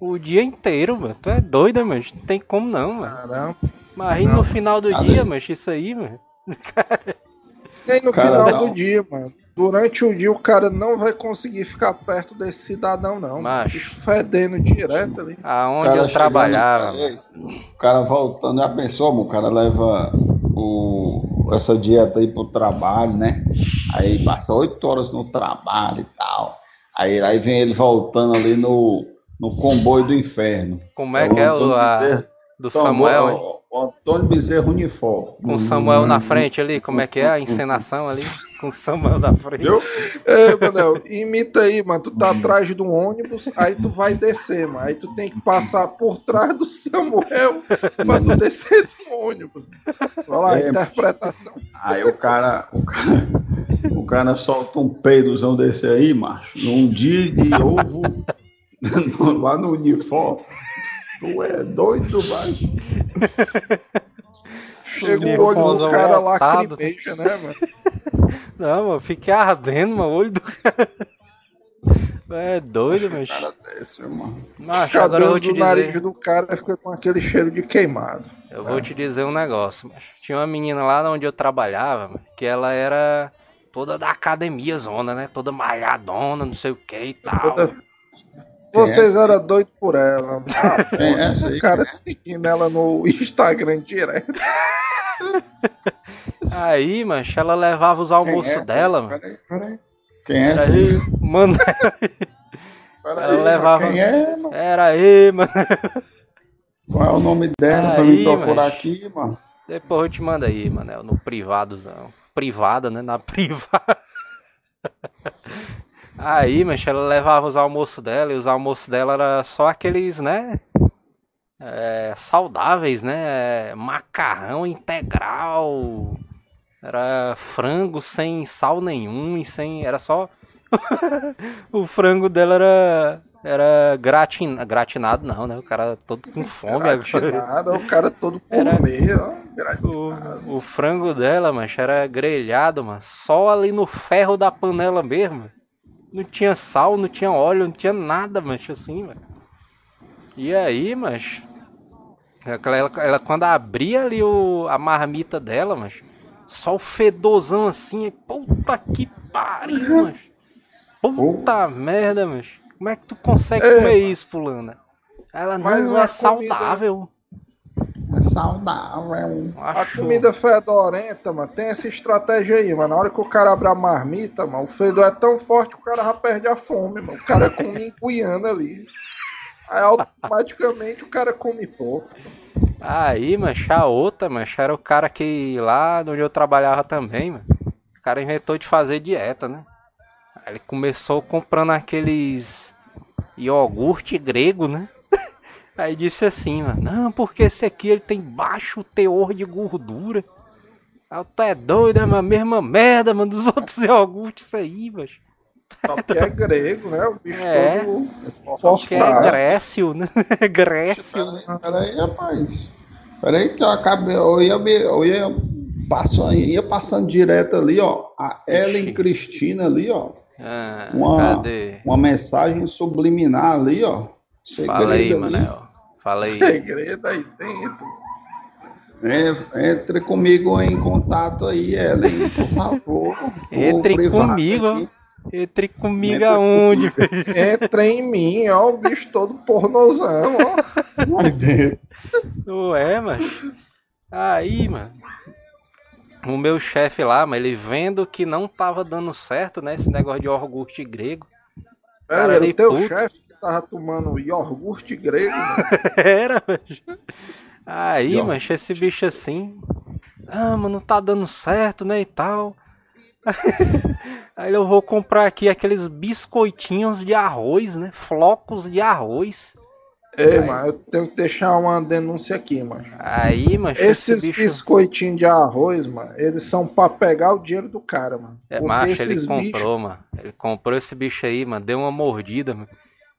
o dia inteiro, mano. Tu é doido, mas não tem como não, mano. Caramba. Mas aí Não. no final do dia, mas isso aí, mano. Nem no Cara, final não. do dia, mano. Durante o dia o cara não vai conseguir ficar perto desse cidadão, não. Macho. Fedendo direto ali. Aonde cara eu trabalhava. O cara voltando, já pensou, mano? O cara leva o, essa dieta aí pro trabalho, né? Aí passa oito horas no trabalho e tal. Aí, aí vem ele voltando ali no, no comboio do inferno. Como é que é o a, do Então, Samuel, o Antônio Bezerra Unifor. Com o Samuel na frente ali, como é que é a encenação ali? Com o Samuel na frente. Viu? É, Manel, imita aí, mano. Tu tá atrás de um ônibus, aí tu vai descer, mano. Aí tu tem que passar por trás do Samuel pra tu descer do ônibus. Olha lá, É, interpretação. Aí o cara, o cara, o cara solta um peidozão desse aí, macho, num dia de ovo lá no uniforme. Tu é doido, macho. Chega o olho do cara lacrimeja, né, mano? Não, mano, fiquei ardendo, mano, o olho do cara. É doido, mas. Cara desse, irmão. Macho, agora eu vou te do nariz dizer. do cara fica com aquele cheiro de queimado. Eu vou te dizer um negócio, mas tinha uma menina lá onde eu trabalhava, mano, que ela era toda da academia zona, né? Toda malhadona, não sei o que e tal. Toda- Vocês eram doidos por ela. mano. Ah, é aí? cara seguindo ela no Instagram direto. Aí, mancha, ela levava os é almoços aí? dela, mano. Peraí, peraí. Quem é essa aí? Aí, mano, Peraí, ela levava- Quem é, mano? era aí, mano. Qual é o nome dela pra Aí, me procurar macho. aqui, mano? Depois eu te mando aí, mano, no privadozão. Privada, né? Na privada. Aí, mas ela levava os almoços dela, e os almoços dela era só aqueles, né? É, saudáveis, né? Macarrão integral. Era frango sem sal nenhum e sem. Era só. o frango dela era. Era gratin... gratinado, não, né? O cara todo com fome. Gratinado, o cara todo comer, era... ó. O, o frango dela, mas era grelhado, mano. Só ali no ferro da panela mesmo. Não tinha sal, não tinha óleo, não tinha nada, mancha, assim, velho. E aí, mas ela, ela, quando abria ali o, a marmita dela, mas só o fedorzão assim, puta que pariu, mas puta oh. merda, mas como é que tu consegue é, comer isso, fulana? Ela não é, é saudável. É saudável. A comida fedorenta, mano, tem essa estratégia aí, mano. Na hora que o cara abre a marmita, mano, o fedor é tão forte que o cara já perde a fome, mano. O cara come encuiando ali. Aí automaticamente o cara come pouco. Aí, mancha, a outra, mancha, era o cara que lá onde eu trabalhava também, mano. O cara inventou de fazer dieta, né? Aí ele começou comprando aqueles iogurte grego, né? Aí disse assim, mano, não, porque esse aqui ele tem baixo teor de gordura. Aí tu é doido, é a mesma merda, mano, dos outros iogurtes aí, mas. Porque é grego, né? O bicho é, todo Porque é Grécio, né? Grécio. Né? Peraí, rapaz. Peraí que eu acabei. Eu ia, eu ia, passando, ia passando direto ali, ó. A Ellen Cristina ali, ó. Ah, uma, cadê? uma mensagem subliminar ali, ó. Segredo Fala aí, Manel. Fala aí. Segredo aí dentro. Entre comigo em contato aí, Ellen, por favor. Entre comigo. Aqui. Entre comigo Entra aonde? Entra em mim, ó, o bicho todo pornozão, ó. Dentro. Ué, mas. Aí, mano. O meu chefe lá, mas ele vendo que não tava dando certo, né? Esse negócio de iogurte grego. Pera aí, o teu chefe que tava tomando iogurte grego. Era, mas. Aí, mas esse bicho assim. Ah, mano, não tá dando certo, né? E tal. Aí eu vou comprar aqui aqueles biscoitinhos de arroz, né? Flocos de arroz. É, mas eu tenho que deixar uma denúncia aqui, mano. Aí, mano. Esses esse bicho... biscoitinhos de arroz, mano, eles são pra pegar o dinheiro do cara, mano. É, macho, ele comprou, bicho... mano. Ele comprou esse bicho aí, mano. Deu uma mordida, mano.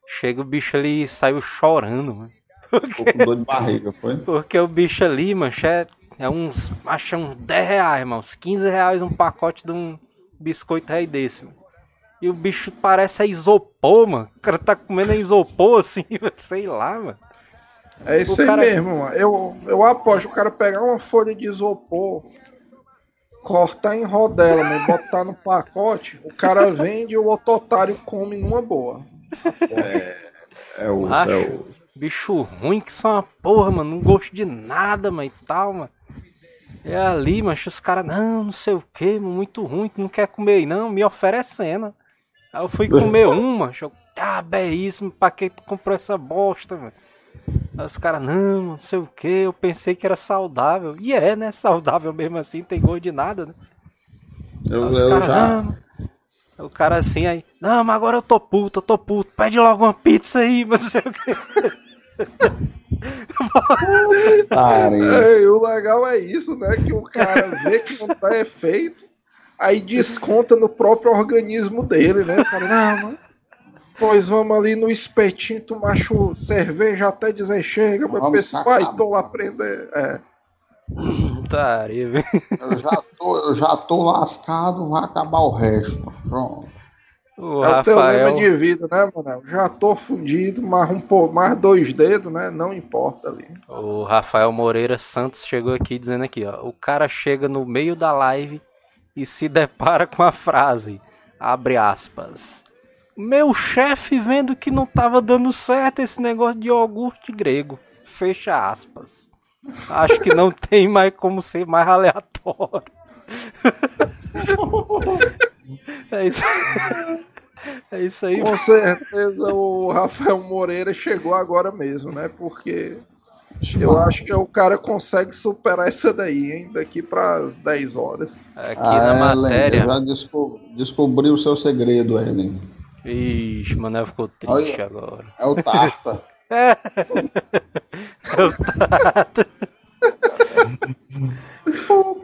Chega o bicho ali e saiu chorando, mano. Porque... Com dor de barriga, foi? Porque o bicho ali, mano, é é uns, acho uns 10 reais, mano. Uns 15 reais um pacote de um biscoito aí desse, mano. E o bicho parece a isopor, mano. O cara tá comendo a isopor assim, sei lá, mano. É isso o aí cara... mesmo, mano. Eu, eu aposto o cara pegar uma folha de isopor, cortar em rodela, mano, botar no pacote, o cara vende e o outro otário come numa boa. É, é o, é o... Bicho ruim que só uma porra, mano. Não gosto de nada, mano, e tal, mano. É ali, mas os caras, não, não sei o que, muito ruim, não quer comer não, me oferecendo. Aí eu fui comer uma, eu, ah, belíssimo, pra que tu comprou essa bosta, mano? Aí os caras, não, não sei o que, eu pensei que era saudável. E é, né? Saudável mesmo assim, tem gosto de nada, né? Eu, os caras, já... não. O cara assim aí, não, mas agora eu tô puto, eu tô puto, pede logo uma pizza aí, mas não sei o que. é, o legal é isso, né? Que o cara vê que não tá efeito, aí desconta no próprio organismo dele, né? O cara, não, mano. Pois vamos ali no espetinho, tu macho cerveja até dizer chega, mas pensa, pai, tô lá aprender. É. Taria, eu já tô, eu já tô lascado, vai acabar o resto. Pronto. O é Rafael... o teu lema de vida, né, mano? Já tô fudido, mais, um, pô, mais dois dedos, né? Não importa ali. O Rafael Moreira Santos chegou aqui dizendo aqui, ó. O cara chega no meio da live e se depara com a frase, abre aspas. Meu chefe vendo que não tava dando certo esse negócio de iogurte grego. Fecha aspas. Acho que não tem mais como ser mais aleatório. é isso. É isso aí. Com certeza o Rafael Moreira chegou agora mesmo, né? Porque eu acho que o cara consegue superar essa daí, hein? Daqui para as 10 horas. Aqui ah, na matéria. já desco descobri o seu segredo, Ellen. Ixi, Manel ficou triste Olha. agora. É o Tarta.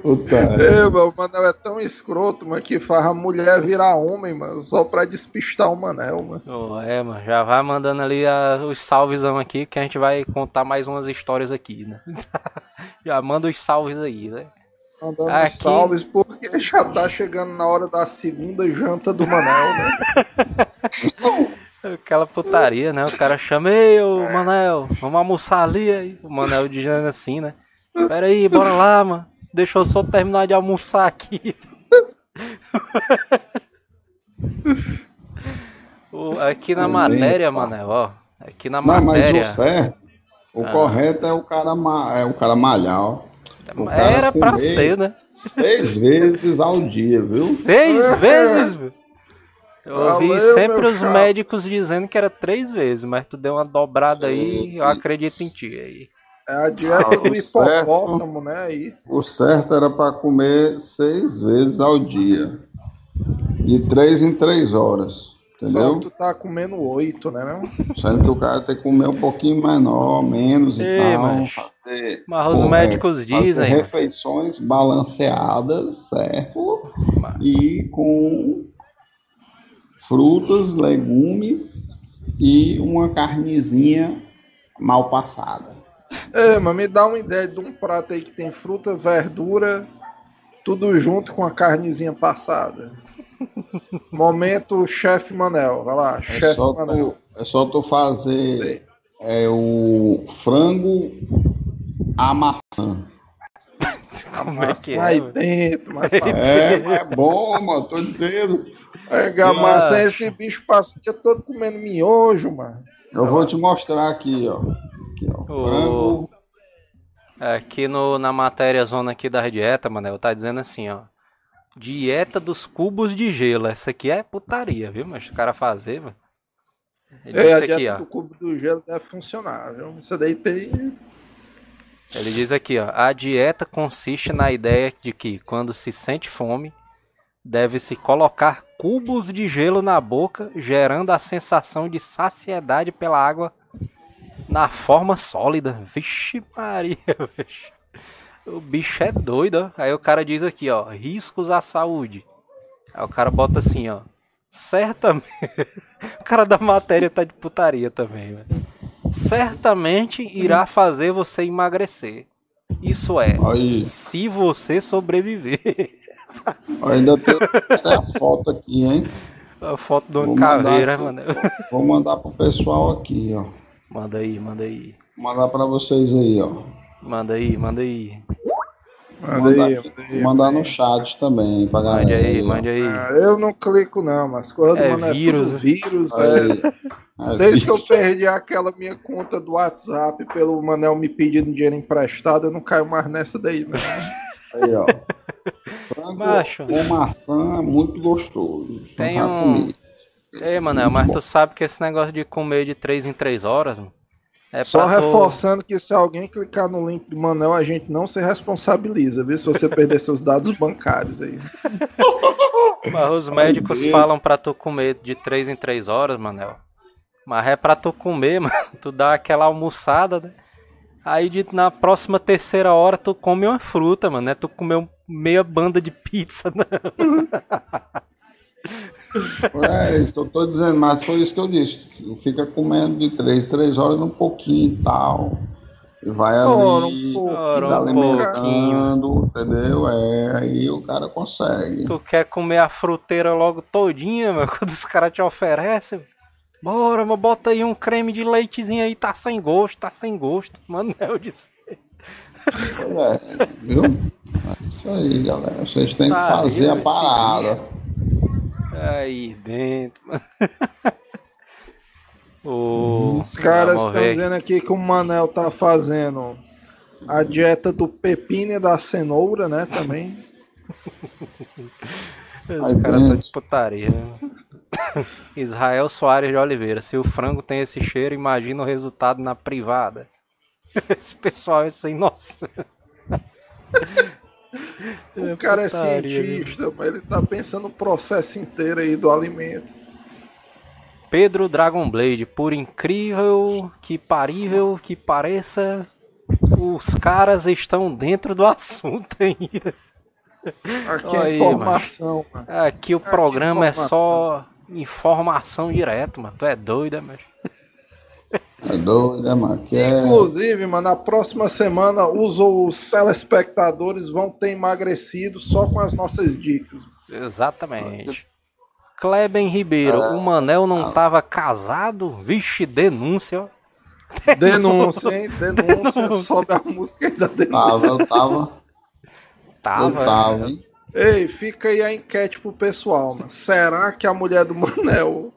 Puta. É, mano, o Manel é tão escroto, mano, que faz a mulher virar homem, mano, só pra despistar o Manel, mano. Oh, é, mano, já vai mandando ali a- os salvezão aqui, que a gente vai contar mais umas histórias aqui, né? já manda os salves aí, né? Mandando Aqui- salves, porque já tá chegando na hora da segunda janta do Manel, né? Aquela putaria, né? O cara chama, ei, ô Manel, vamos almoçar ali. Aí o Manel dizendo assim, né? Pera aí, bora lá, mano. Deixa eu só terminar de almoçar aqui. Aqui na matéria. Manel, ó. Aqui na Não, mas matéria. o certo, o Ah. correto é o cara, ma- é o cara malhar, ó. o cara Era pra ser, né? Seis vezes ao dia, viu? Seis vezes, meu. Eu ouvi Valeu, sempre os chapa. médicos dizendo que era três vezes, mas tu deu uma dobrada aí, eu acredito em ti aí. É a dieta Ah, do o certo. hipopótamo, né? Aí. O certo era para comer seis vezes ao dia. De três em três horas. Só Entendeu? tu tá comendo oito, né? Não? Sendo que o cara tem que comer um pouquinho menor, menos e Ei, tal. mas- Fazer, Mas os médicos fazer dizem. refeições balanceadas, certo? Mas- E com frutas, legumes e uma carnezinha mal passada. É, mas me dá uma ideia de um prato aí que tem fruta, verdura, tudo junto com a carnezinha passada. Momento chefe Manel, vai lá, É chefe só, Manel. tu, é só tu fazer é, o frango à maçã. Como é que é? aí mano? dentro, mas tá É, mas é bom, mano, tô dizendo. Pega a maçã, esse bicho passa o dia todo comendo miojo, mano. Eu vou te mostrar aqui, ó. Aqui, ó. Ô. Frango. Aqui no, na matéria zona aqui da dieta, Manel, tá dizendo assim, ó. Dieta dos cubos de gelo. Essa aqui é putaria, viu? Mas o cara fazer, mano. Ele É, a aqui, dieta ó. do cubo do gelo deve funcionar, viu? Isso daí tem. Ele diz aqui, ó. A dieta consiste na ideia de que, quando se sente fome, deve-se colocar cubos de gelo na boca, gerando a sensação de saciedade pela água na forma sólida. Vixe Maria, bicho. O bicho é doido, ó. Aí o cara diz aqui, ó. Riscos à saúde. Aí o cara bota assim, ó. Certamente. o cara da matéria tá de putaria também, velho. Certamente irá fazer você emagrecer. Isso é, Aí, se você sobreviver. ainda tem até a foto aqui, hein? A foto de uma Vou mandar caveira, mano. Vou mandar pro pessoal aqui, ó. Manda aí, manda aí. Vou mandar pra vocês aí, ó. Manda aí, manda aí. Manda mandar, aí, manda aí. vou mandar no chat também pra galera. Mande aí, mande aí. Ah, eu não clico não, mas coisa do É mano é vírus. tudo vírus. é. Aí. Aí, Desde que eu perdi aquela minha conta do WhatsApp pelo Manel me pedindo dinheiro emprestado, eu não caio mais nessa daí, né? Aí, ó. Frango Macho. com maçã é muito gostoso. Tem Já um-. Ei, Manel, mas tu sabe que esse negócio de comer de 3 em 3 horas, mano, é Só pra tu... reforçando que se alguém clicar no link do Manel, a gente não se responsabiliza, viu? Se você perder seus dados bancários aí. Mas os médicos Deus. falam pra tu comer de 3 em 3 horas, Manel. Mas é pra tu comer, mano. Tu dá aquela almoçada, né? Aí de- na próxima terceira hora tu come uma fruta, mano. Não é tu comer um- meia banda de pizza, né? É isso eu tô dizendo, mas foi isso que eu disse. Fica comendo de três, três horas um pouquinho e tal. E vai Ora, ali um se um alimentando, entendeu? É, aí o cara consegue. Tu quer comer a fruteira logo todinha, mano, quando os caras te oferecem. Bora, mas bota aí um creme de leitezinho aí, tá sem gosto, tá sem gosto. Manel disse. É, viu? É isso aí, galera. Vocês têm que Tá, fazer viu? a parada. Aí dentro, mano. O... Os caras estão dizendo aqui que o Manel tá fazendo a dieta do pepino e da cenoura, né? Também. Os caras estão de putaria. Israel Soares de Oliveira. Se o frango tem esse cheiro, imagina o resultado na privada. Esse pessoal é sem noção. O cara é putaria, cientista, mas ele tá pensando no processo inteiro aí do alimento. Pedro Dragon Blade, por incrível que parível que pareça, os caras estão dentro do assunto ainda. Aqui é informação, mano. Aqui o Ah, que programa é informação. só informação direto, mano. Tu é doido, mas. É doido, né, mano? É... Inclusive, mano, na próxima semana os, os telespectadores vão ter emagrecido só com as nossas dicas. Exatamente. Kleben Ribeiro, É. o Manel não tava casado? Vixe, denúncia, ó. Denúncia, hein? Denúncia. Denúncia. Sobe a música aí da denúncia. Tava, eu tava, eu Tava. tava, hein? Ei, fica aí a enquete pro pessoal, mano. Será que a mulher do Manel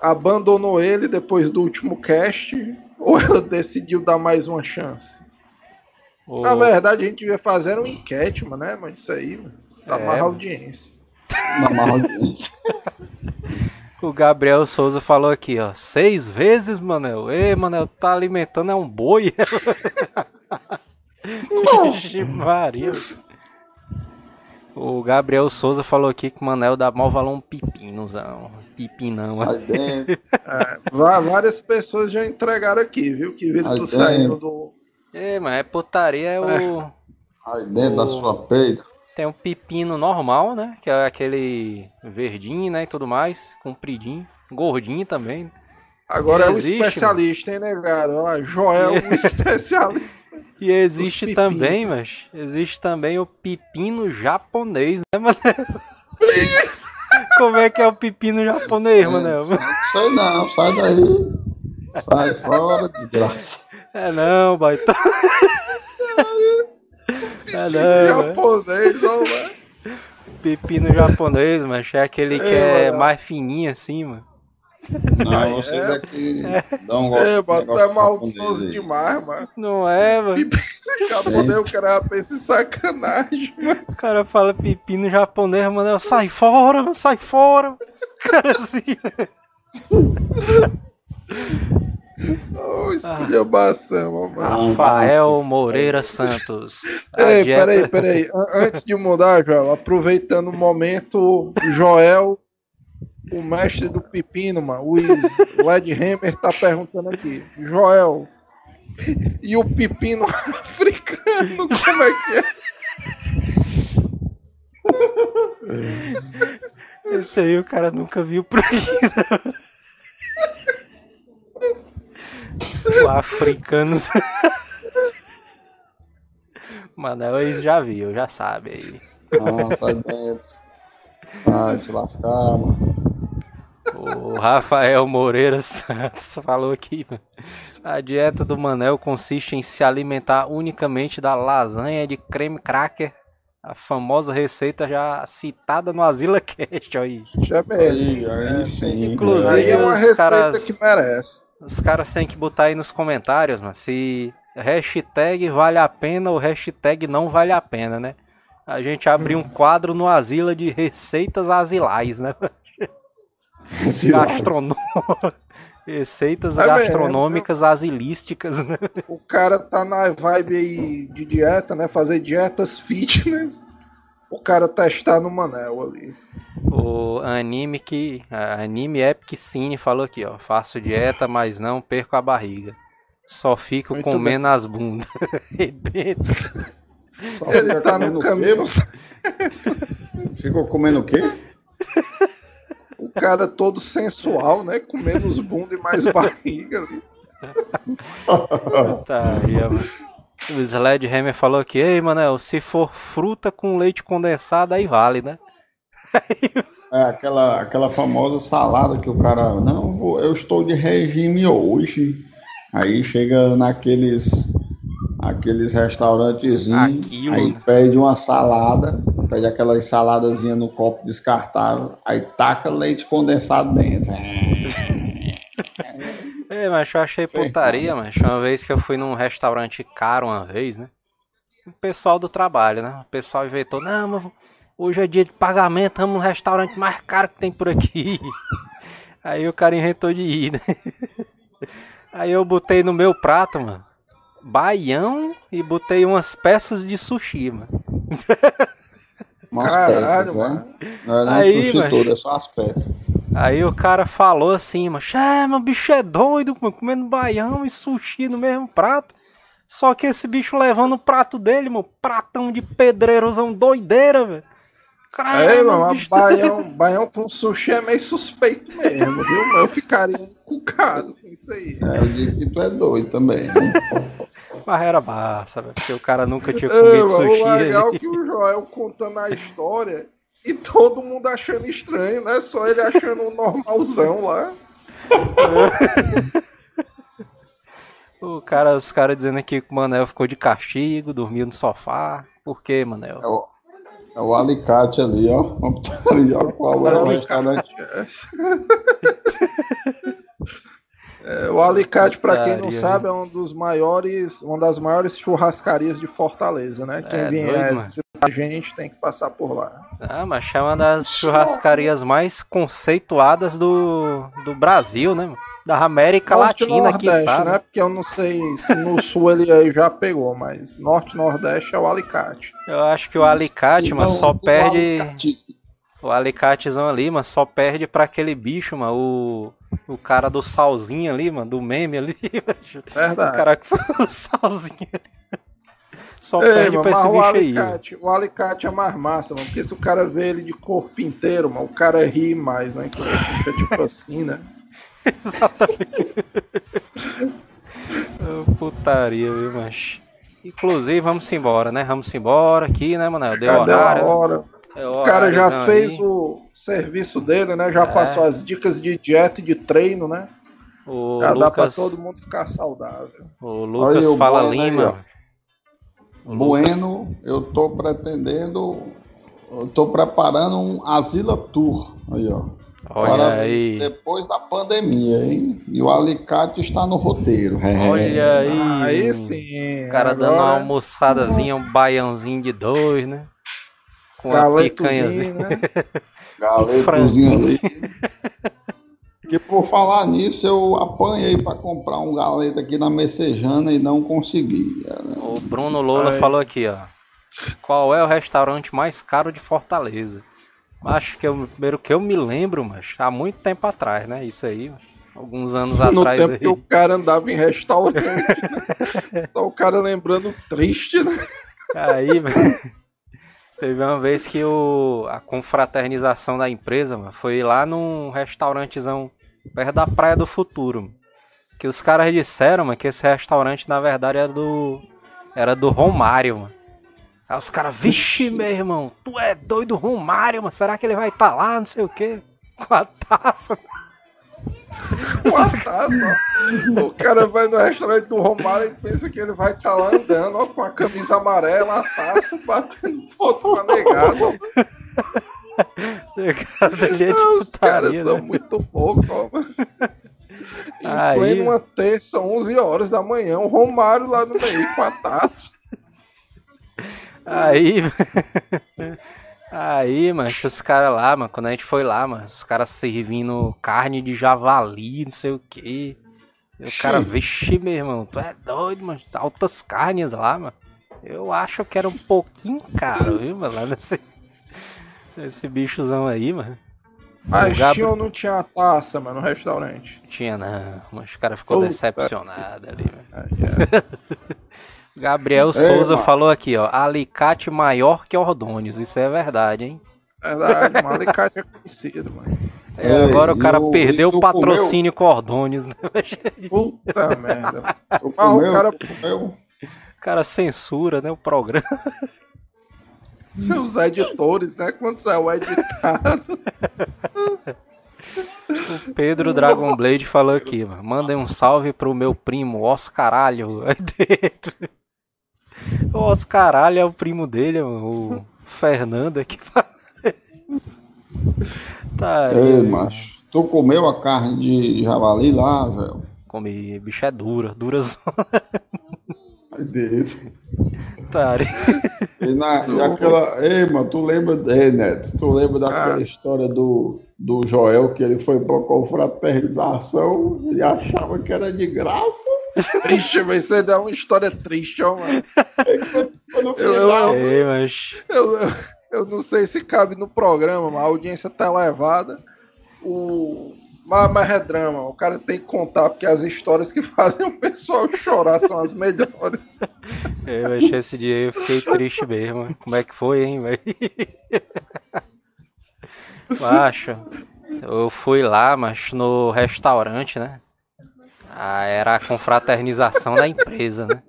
abandonou ele depois do último cast? Ou ela decidiu dar mais uma chance? O- Na verdade, a gente devia fazer uma enquete, mano, né? Mas isso aí, mano, dá É, mano. audiência. Maior audiência. O Gabriel Souza falou aqui, ó. Seis vezes, Manel. Ei, Manel, tá alimentando é um boi. Vixe, Maria. O Gabriel Souza falou aqui que o Manel dá mal valor um pepinozão. Dentro, É, vá- várias pessoas já entregaram aqui, viu? Que viram tu saindo do. É, mas é putaria, é o. aí dentro da O- sua peita. Tem um pepino normal, né? Que é aquele verdinho, né? E tudo mais. Compridinho. Gordinho também. Agora é o Existe, especialista, hein, negado? Olha lá, Joel, o especialista. E existe também, mas existe também o pepino japonês, né, Manel? Como é que é o pepino japonês, Manel? Não sei não, sai daí. Sai fora, desgraça. É não, baita. É não, japonês, mano. Pepino japonês, mas é aquele que É, é mais fininho assim, mano. Não, você é. daqui dá um gosto. É, mano, é maldoso demais, mano. Não é, mano. Japonês, o cara pensa em sacanagem, mano. O cara fala pepino japonês, mano. eu, Sai fora, sai fora. O cara assim. Ô, esculhambação, mano. Rafael Moreira Santos. Ei, dieta- peraí, peraí. An- Antes de mudar, Joel, aproveitando o momento, Joel, o mestre do pepino, mano, o Led Hammer tá perguntando aqui. Joel, e o pepino africano, como é que é? Esse aí o cara nunca viu por aí. não. O africano. Mano, eles já viu, já sabe aí. Não, sai dentro. Vai se lascar, mano. O Rafael Moreira Santos falou aqui. mano. A dieta do Manel consiste em se alimentar unicamente da lasanha de creme cracker. A famosa receita já citada no Asila Cast aí. Já é Aí, aí sim. Inclusive, Aí é uma receita caras- que merece. Os caras têm que botar aí nos comentários, mano, se hashtag vale a pena ou hashtag não vale a pena, né? A gente abriu um quadro no Asila de receitas asilais, né? Gastronômicas. Receitas É mesmo, gastronômicas asilísticas, né? O cara tá na vibe aí de dieta, né? Fazer dietas fitness. O cara testar no Manel ali. O anime que. Anime Epic Cine falou aqui, ó. Faço dieta, mas não perco a barriga. Só fico Muito comendo as bundas. Ele tá no comendo o caminho. quê? Ficou comendo o quê? O cara todo sensual, né? Com menos bunda e mais barriga ali. Putaria, mano. O Sledgehammer falou aqui, ei, Manel, se for fruta com leite condensado, aí vale, né? É aquela, aquela famosa salada que o cara, não, vou- eu estou de regime hoje. Aí chega naqueles aqueles restaurantezinhos, Aquilo, aí né? pede uma salada, pede aquela saladazinha no copo descartável, aí taca leite condensado dentro. É, mas eu achei putaria, mas uma vez que eu fui num restaurante caro uma vez, né? O pessoal do trabalho, né? O pessoal inventou, não, mas hoje é dia de pagamento, vamos no restaurante mais caro que tem por aqui. Aí o cara inventou de ir, né? Aí eu botei no meu prato, mano, baião e botei umas peças de sushi, mano. Umas Caralho, peças, mano. né? Não é Aí, o sushi mas- todo, é só as peças. Aí o cara falou assim, mas é, meu bicho é doido, mano, comendo baião e sushi no mesmo prato. Só que esse bicho levando o prato dele, mano, pratão de pedreirozão doideira, velho. É, mano, baião, baião com sushi é meio suspeito mesmo, viu? Mas eu ficaria encucado com isso aí. É, eu digo que tu é doido também. Né? Mas era massa, velho, porque o cara nunca tinha comido é, sushi. O legal é que o Joel contando a história e todo mundo achando estranho, né? Só ele achando um normalzão lá. o cara, os caras dizendo aqui que o Manel ficou de castigo, dormiu no sofá. Por quê, Manel? É o, é o alicate ali, ó. Ali, ó qual é o restaurante. É, o Alicate, para quem não sabe, é um dos maiores, uma das maiores churrascarias de Fortaleza, né? Quem é, vier visitar a gente tem que passar por lá. Ah, mas é uma das churrascarias mais conceituadas do, do Brasil, né? Da América Norte Latina, aqui sabe? Né? Porque eu não sei se no sul ele já pegou, mas Norte Nordeste é o Alicate. Eu acho que o Alicate, mas só perde. O Alicatezão ali, mas só perde para aquele bicho, mano. O o cara do salzinho ali, mano, do meme ali. Verdade. O cara que foi o salzinho ali. Só Ei, perde mano, pra esse bicho o alicate, aí. O alicate é mais massa, mano. Porque se o cara vê ele de corpo inteiro, mano, o cara ri mais, né? Que fica tipo assim, né? Exatamente. oh, putaria, viu, mas. Inclusive, vamos embora, né? Vamos embora aqui, né, Manel? Deu Cadê horário. A hora? É o cara já fez aí. o serviço dele, né? Já é. passou as dicas de dieta e de treino, né? O já Lucas... dá pra todo mundo ficar saudável. O Lucas Olha, fala o Lima. Aí, bueno, Lucas... eu tô pretendendo. Eu tô preparando um Asila Tour. Aí, ó. Olha Para aí. Depois da pandemia, hein? E o alicate está no roteiro. É. Olha aí. Aí sim. O cara Agora... dando uma almoçadazinha, um baiãozinho de dois, né? Com a picanhazinha. Né? Galetozinho ali. Que por falar nisso, eu apanhei para comprar um galeto aqui na Messejana e não consegui. O Bruno Lola Aí. falou aqui, ó. Qual é o restaurante mais caro de Fortaleza? Acho que é o primeiro que eu me lembro, mas há muito tempo atrás, né? Isso aí, alguns anos no atrás. No tempo aí. que o cara andava em restaurante. né? Só o cara lembrando triste, né? Aí, velho. Teve uma vez que o, a confraternização da empresa mano, foi lá num restaurantezão perto da Praia do Futuro. Mano, que os caras disseram mano, que esse restaurante na verdade era do. Era do Romário, mano. Aí os caras, vixe, meu irmão, tu é doido Romário, mano. Será que ele vai estar tá lá? Não sei o quê. Com a taça. Uma taça, O cara vai no restaurante do Romário e pensa que ele vai estar tá lá andando ó, com a camisa amarela, a taça, batendo foto com a negada. é Os caras né? são muito loucos, ó, Em Aí... pleno uma terça, 11 horas da manhã, o Romário lá no meio com a taça. Aí. Aí, mano, os caras lá, mano, quando a gente foi lá, mano, os caras servindo carne de javali, não sei o que. o cara, vixe, meu irmão, tu é doido, mano, altas carnes lá, mano. Eu acho que era um pouquinho caro, viu, mano, lá nesse, nesse bichozão aí, mano. Mas Gab... tinha ou não tinha taça, mano, no restaurante? Tinha não, mas o cara ficou Puta decepcionado ali, velho. Gabriel Souza falou aqui, ó. Alicate maior que Ordônios. Isso é verdade, hein? Verdade, mano. Alicate é conhecido, mano. É, agora o cara perdeu o patrocínio comeu? com Ordônios, né? Puta merda. Ah, o cara comeu. O cara censura, né? O programa. Os editores, né? Quando saiu o editado. O Pedro Dragon Blade falou aqui, mano. Mandem um salve pro meu primo, Oscaralho, aí dentro. O Oscaralho é o primo dele, o Fernando aqui. tá Ei, macho. Tu comeu a carne de javali lá, velho? Comi, bicho é dura, dura Aí dentro. Tá. E, na, e aquela. Ei, mano, tu lembra. Ei, Neto, tu lembra daquela ah. história do, do Joel que ele foi pra confraternização e achava que era de graça? Triste, mas você dá uma história triste, ó, mano. Eu, eu, mas... eu, eu, eu não sei se cabe no programa, mas a audiência tá elevada. o. Mas, mas é drama, o cara tem que contar, porque as histórias que fazem o pessoal chorar são as melhores. Eu achei esse dia eu fiquei triste mesmo. Como é que foi, hein, velho? Macho, eu fui lá, mas no restaurante, né? Ah, era a confraternização da empresa, né?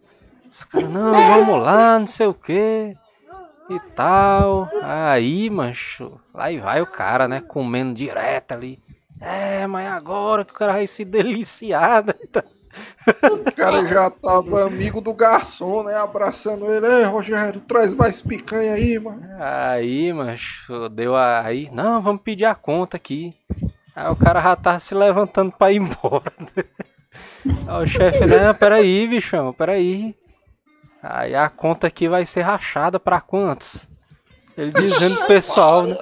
Os caras, não, vamos lá, não sei o que e tal. Aí, mancho, lá e vai o cara, né? Comendo direto ali. É, mas agora que o cara vai se deliciar. Né? O cara já tava amigo do garçom, né? Abraçando ele. Ei, Rogério, traz mais picanha aí, mano. Aí, mancho, deu a... aí. Não, vamos pedir a conta aqui. Aí o cara já tava se levantando pra ir embora. Aí o chefe, não, peraí, bichão, peraí. Aí a conta aqui vai ser rachada pra quantos? Ele dizendo pro pessoal, né?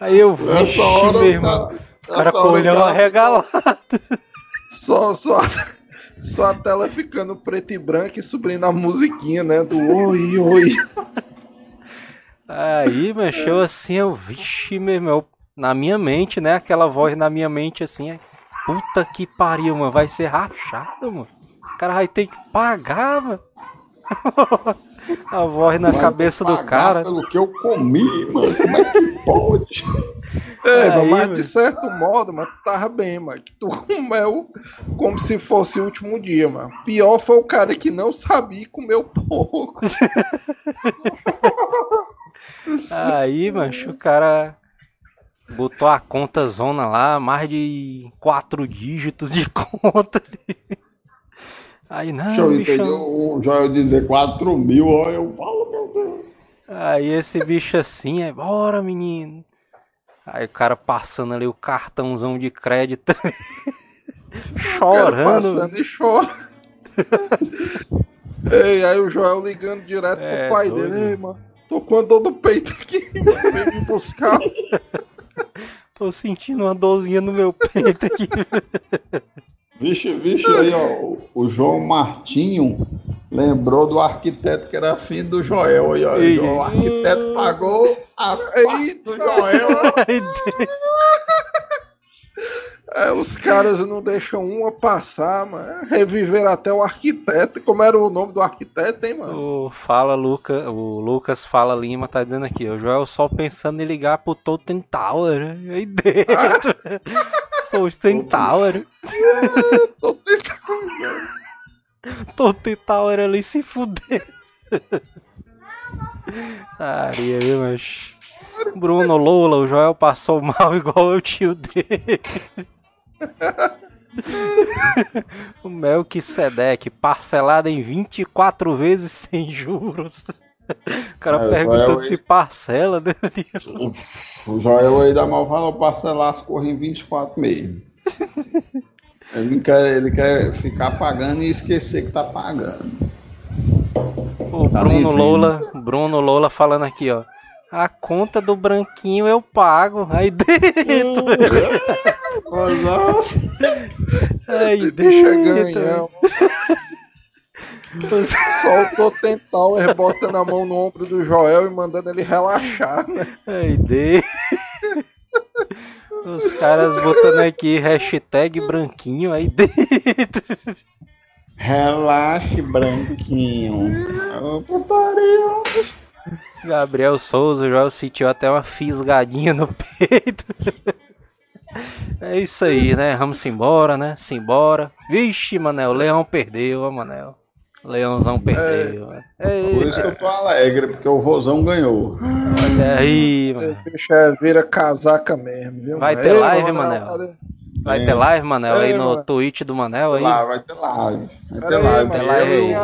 Aí eu vi, meu irmão. O cara com o olhão arregalado. Só, só, só a tela ficando preto e branco e subindo a musiquinha, né? Do oi, oi. Aí, mexeu assim, eu, vixe, meu irmão. Na minha mente, né? Aquela voz na minha mente assim, puta que pariu, mano. Vai ser rachado, mano. O cara vai ter que pagar, mano. A voz na cabeça do cara. Pelo que eu comi, mano. Como é que pode? É, Aí, mas de certo modo, tu tava bem, mano. Tu comeu como se fosse o último dia, mano. Pior foi o cara que não sabia e comeu pouco. Aí, mancho, o cara botou a conta zona lá, mais de quatro dígitos de conta. Aí não, Deixa eu entender o Joel dizer 4 mil, ó, eu falo, meu Deus. Aí esse bicho assim, é, bora menino. Aí o cara passando ali o cartãozão de crédito. chorando. Passando e chora. Ei, aí o Joel ligando direto é, pro pai doido. dele, Ei, mano. Tô com a dor do peito aqui. Vem me buscar. Tô sentindo uma dorzinha no meu peito aqui. Vixe, vixe, aí, ó, o João Martinho lembrou do arquiteto que era filho do Joel. Aí, ó, o arquiteto pagou a parte do Joel. É, os caras não deixam uma passar, mano. Reviver até o arquiteto. Como era o nome do arquiteto, hein, mano? O Fala Luca, o Lucas Fala Lima tá dizendo aqui, o Joel só pensando em ligar pro Totem Tower né? aí dentro. Sou Tower. Totem Tower. Totem Tower ali se fuder. Aria, viu, mas. Bruno Lula, o Joel passou mal igual o tio dele. o Melquisedeque, parcelado em 24 vezes sem juros. O cara é, perguntando se parcela. Né? O Joel aí da mal fala parcelar as coisas em 24 meses. Ele quer, ele quer ficar pagando e esquecer que tá pagando. O tá Bruno Lola, Bruno Lola falando aqui, ó. A conta do branquinho eu pago. Aí dentro. Aí Esse bicho é ganhão. Soltou Tower, botando a mão no ombro do Joel e mandando ele relaxar, né? Aí dentro. Os caras botando aqui hashtag branquinho aí dentro. Relaxe, branquinho. Putaria. Gabriel Souza, já sentiu até uma fisgadinha no peito. É isso aí, né? Vamos embora, né? Simbora. Vixe, Manel, o Leão perdeu, ó, Manel. O Leãozão perdeu. É, por isso que eu tô alegre, porque o Rosão ganhou. Olha aí, mano. Deixa vira casaca mesmo, viu? Vai ter live, Manel? Manel. Vai é. ter live, Manel, aí no mano. Twitch do Manel aí? Lá, vai ter live. Vai ter live. Vai ter live.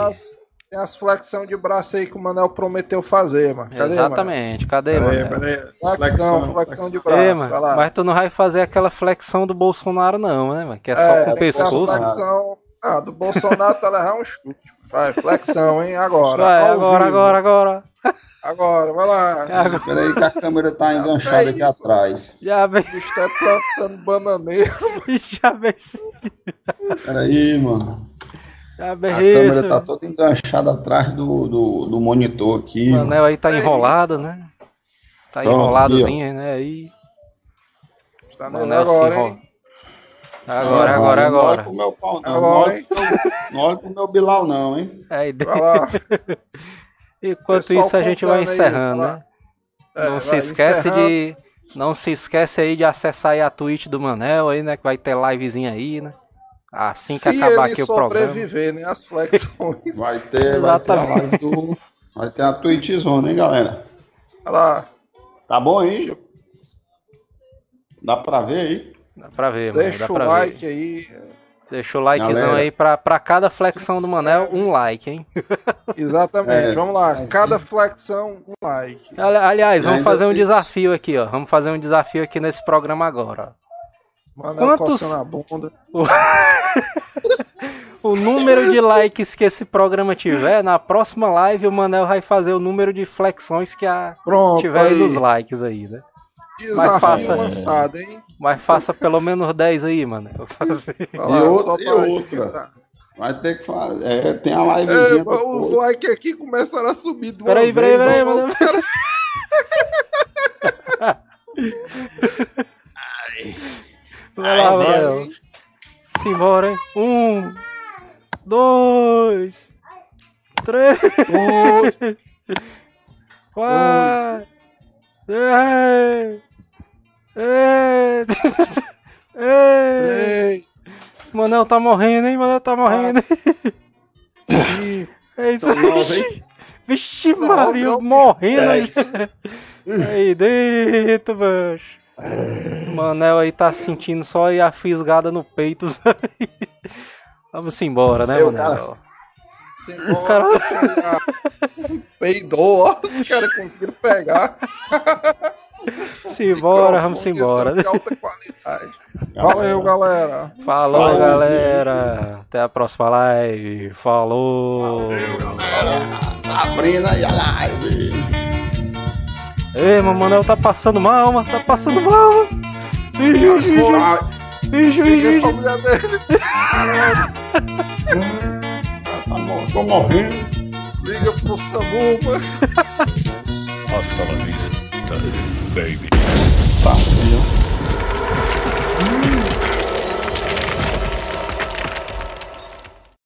Tem as flexão de braço aí que o Manel prometeu fazer, mano. Cadê, Exatamente, mano? cadê, mano? Flexão, flexão, flexão de braço. Ei, mano, mas tu não vai fazer aquela flexão do Bolsonaro, não, né, mano? Que é só é, com o pescoço. Flexão... Ah, do Bolsonaro tá levar um chute. Vai, flexão, hein? Agora. Vai, agora, agora, agora. Agora, vai lá. Agora. Peraí que a câmera tá enganchada é aqui atrás. Já vem. O bicho tá plantando bananeira. Já vem. Peraí, mano. A câmera tá toda enganchada atrás do, do, do monitor aqui. O anel aí tá é enrolado, isso. né? Tá enroladozinho, né? Aí. Tá nele Manel se agora, enrola. hein? Agora, Não, agora, não olha agora. pro meu pau, não. Agora, Não olha hein? pro meu- Bilal, não, hein? Aí, lá. Enquanto Pessoal isso a gente vai aí, encerrando, lá. né? É, não se esquece encerrando. de. Não se esquece aí de acessar aí a Twitch do Manel aí, né? Que vai ter livezinha aí, né? Assim que Se acabar aqui o programa. sobreviver, né? As flexões. Vai ter, vai ter a Exatamente. live do. Vai ter a Twitch Zone, hein, galera? Olha lá. Tá bom aí? Dá pra ver aí? Dá pra ver, mano. Deixa Dá o pra like ver. aí. Deixa o likezão Galera. aí pra, pra cada flexão do Manel, um like, hein? Exatamente. É. Vamos lá. Cada flexão, um like. Ali- Aliás, E vamos fazer um tem- desafio aqui, ó. Vamos fazer um desafio aqui nesse programa agora. Ó. Manel Quantos- coçando a bunda. O número de likes que esse programa tiver, na próxima live o Manel vai fazer o número de flexões que a Pronto. tiver aí nos likes aí, né? Desafio faça. lançado, hein? Mas faça pelo menos 10 aí, lá, E outra- e outra. esquentar. Vai ter que fazer. É, tem a É, livezinha os likes aqui começaram a subir de uma Peraí, peraí, vez. peraí, os caras- Vai lá, Manel. Simbora, hein? Um, dois, três, Dois, quatro, três, Ei, três, Manel tá morrendo, hein? Manel tá morrendo. É isso aí. Vixe, Maria, nove, morrendo aí. Aí dentro, bicho. Manel aí tá sentindo só aí a fisgada no peito. sabe? Vamos embora, né, Eu, Manel? cara. Simbora, Cara- Peidou, ó. Os caras conseguiram pegar. Simbora, vamos embora. Valeu, galera. Falou, Valeu, galera. Até a próxima live. Falou. Tá abrindo aí a live. Ei, mas o Manel tá passando mal, mano. Tá passando mal. mano. A mulher dele. tá mor- Tô morrendo. Liga pro SAMU, mano. Hasta la vista, baby. Tá, entendeu?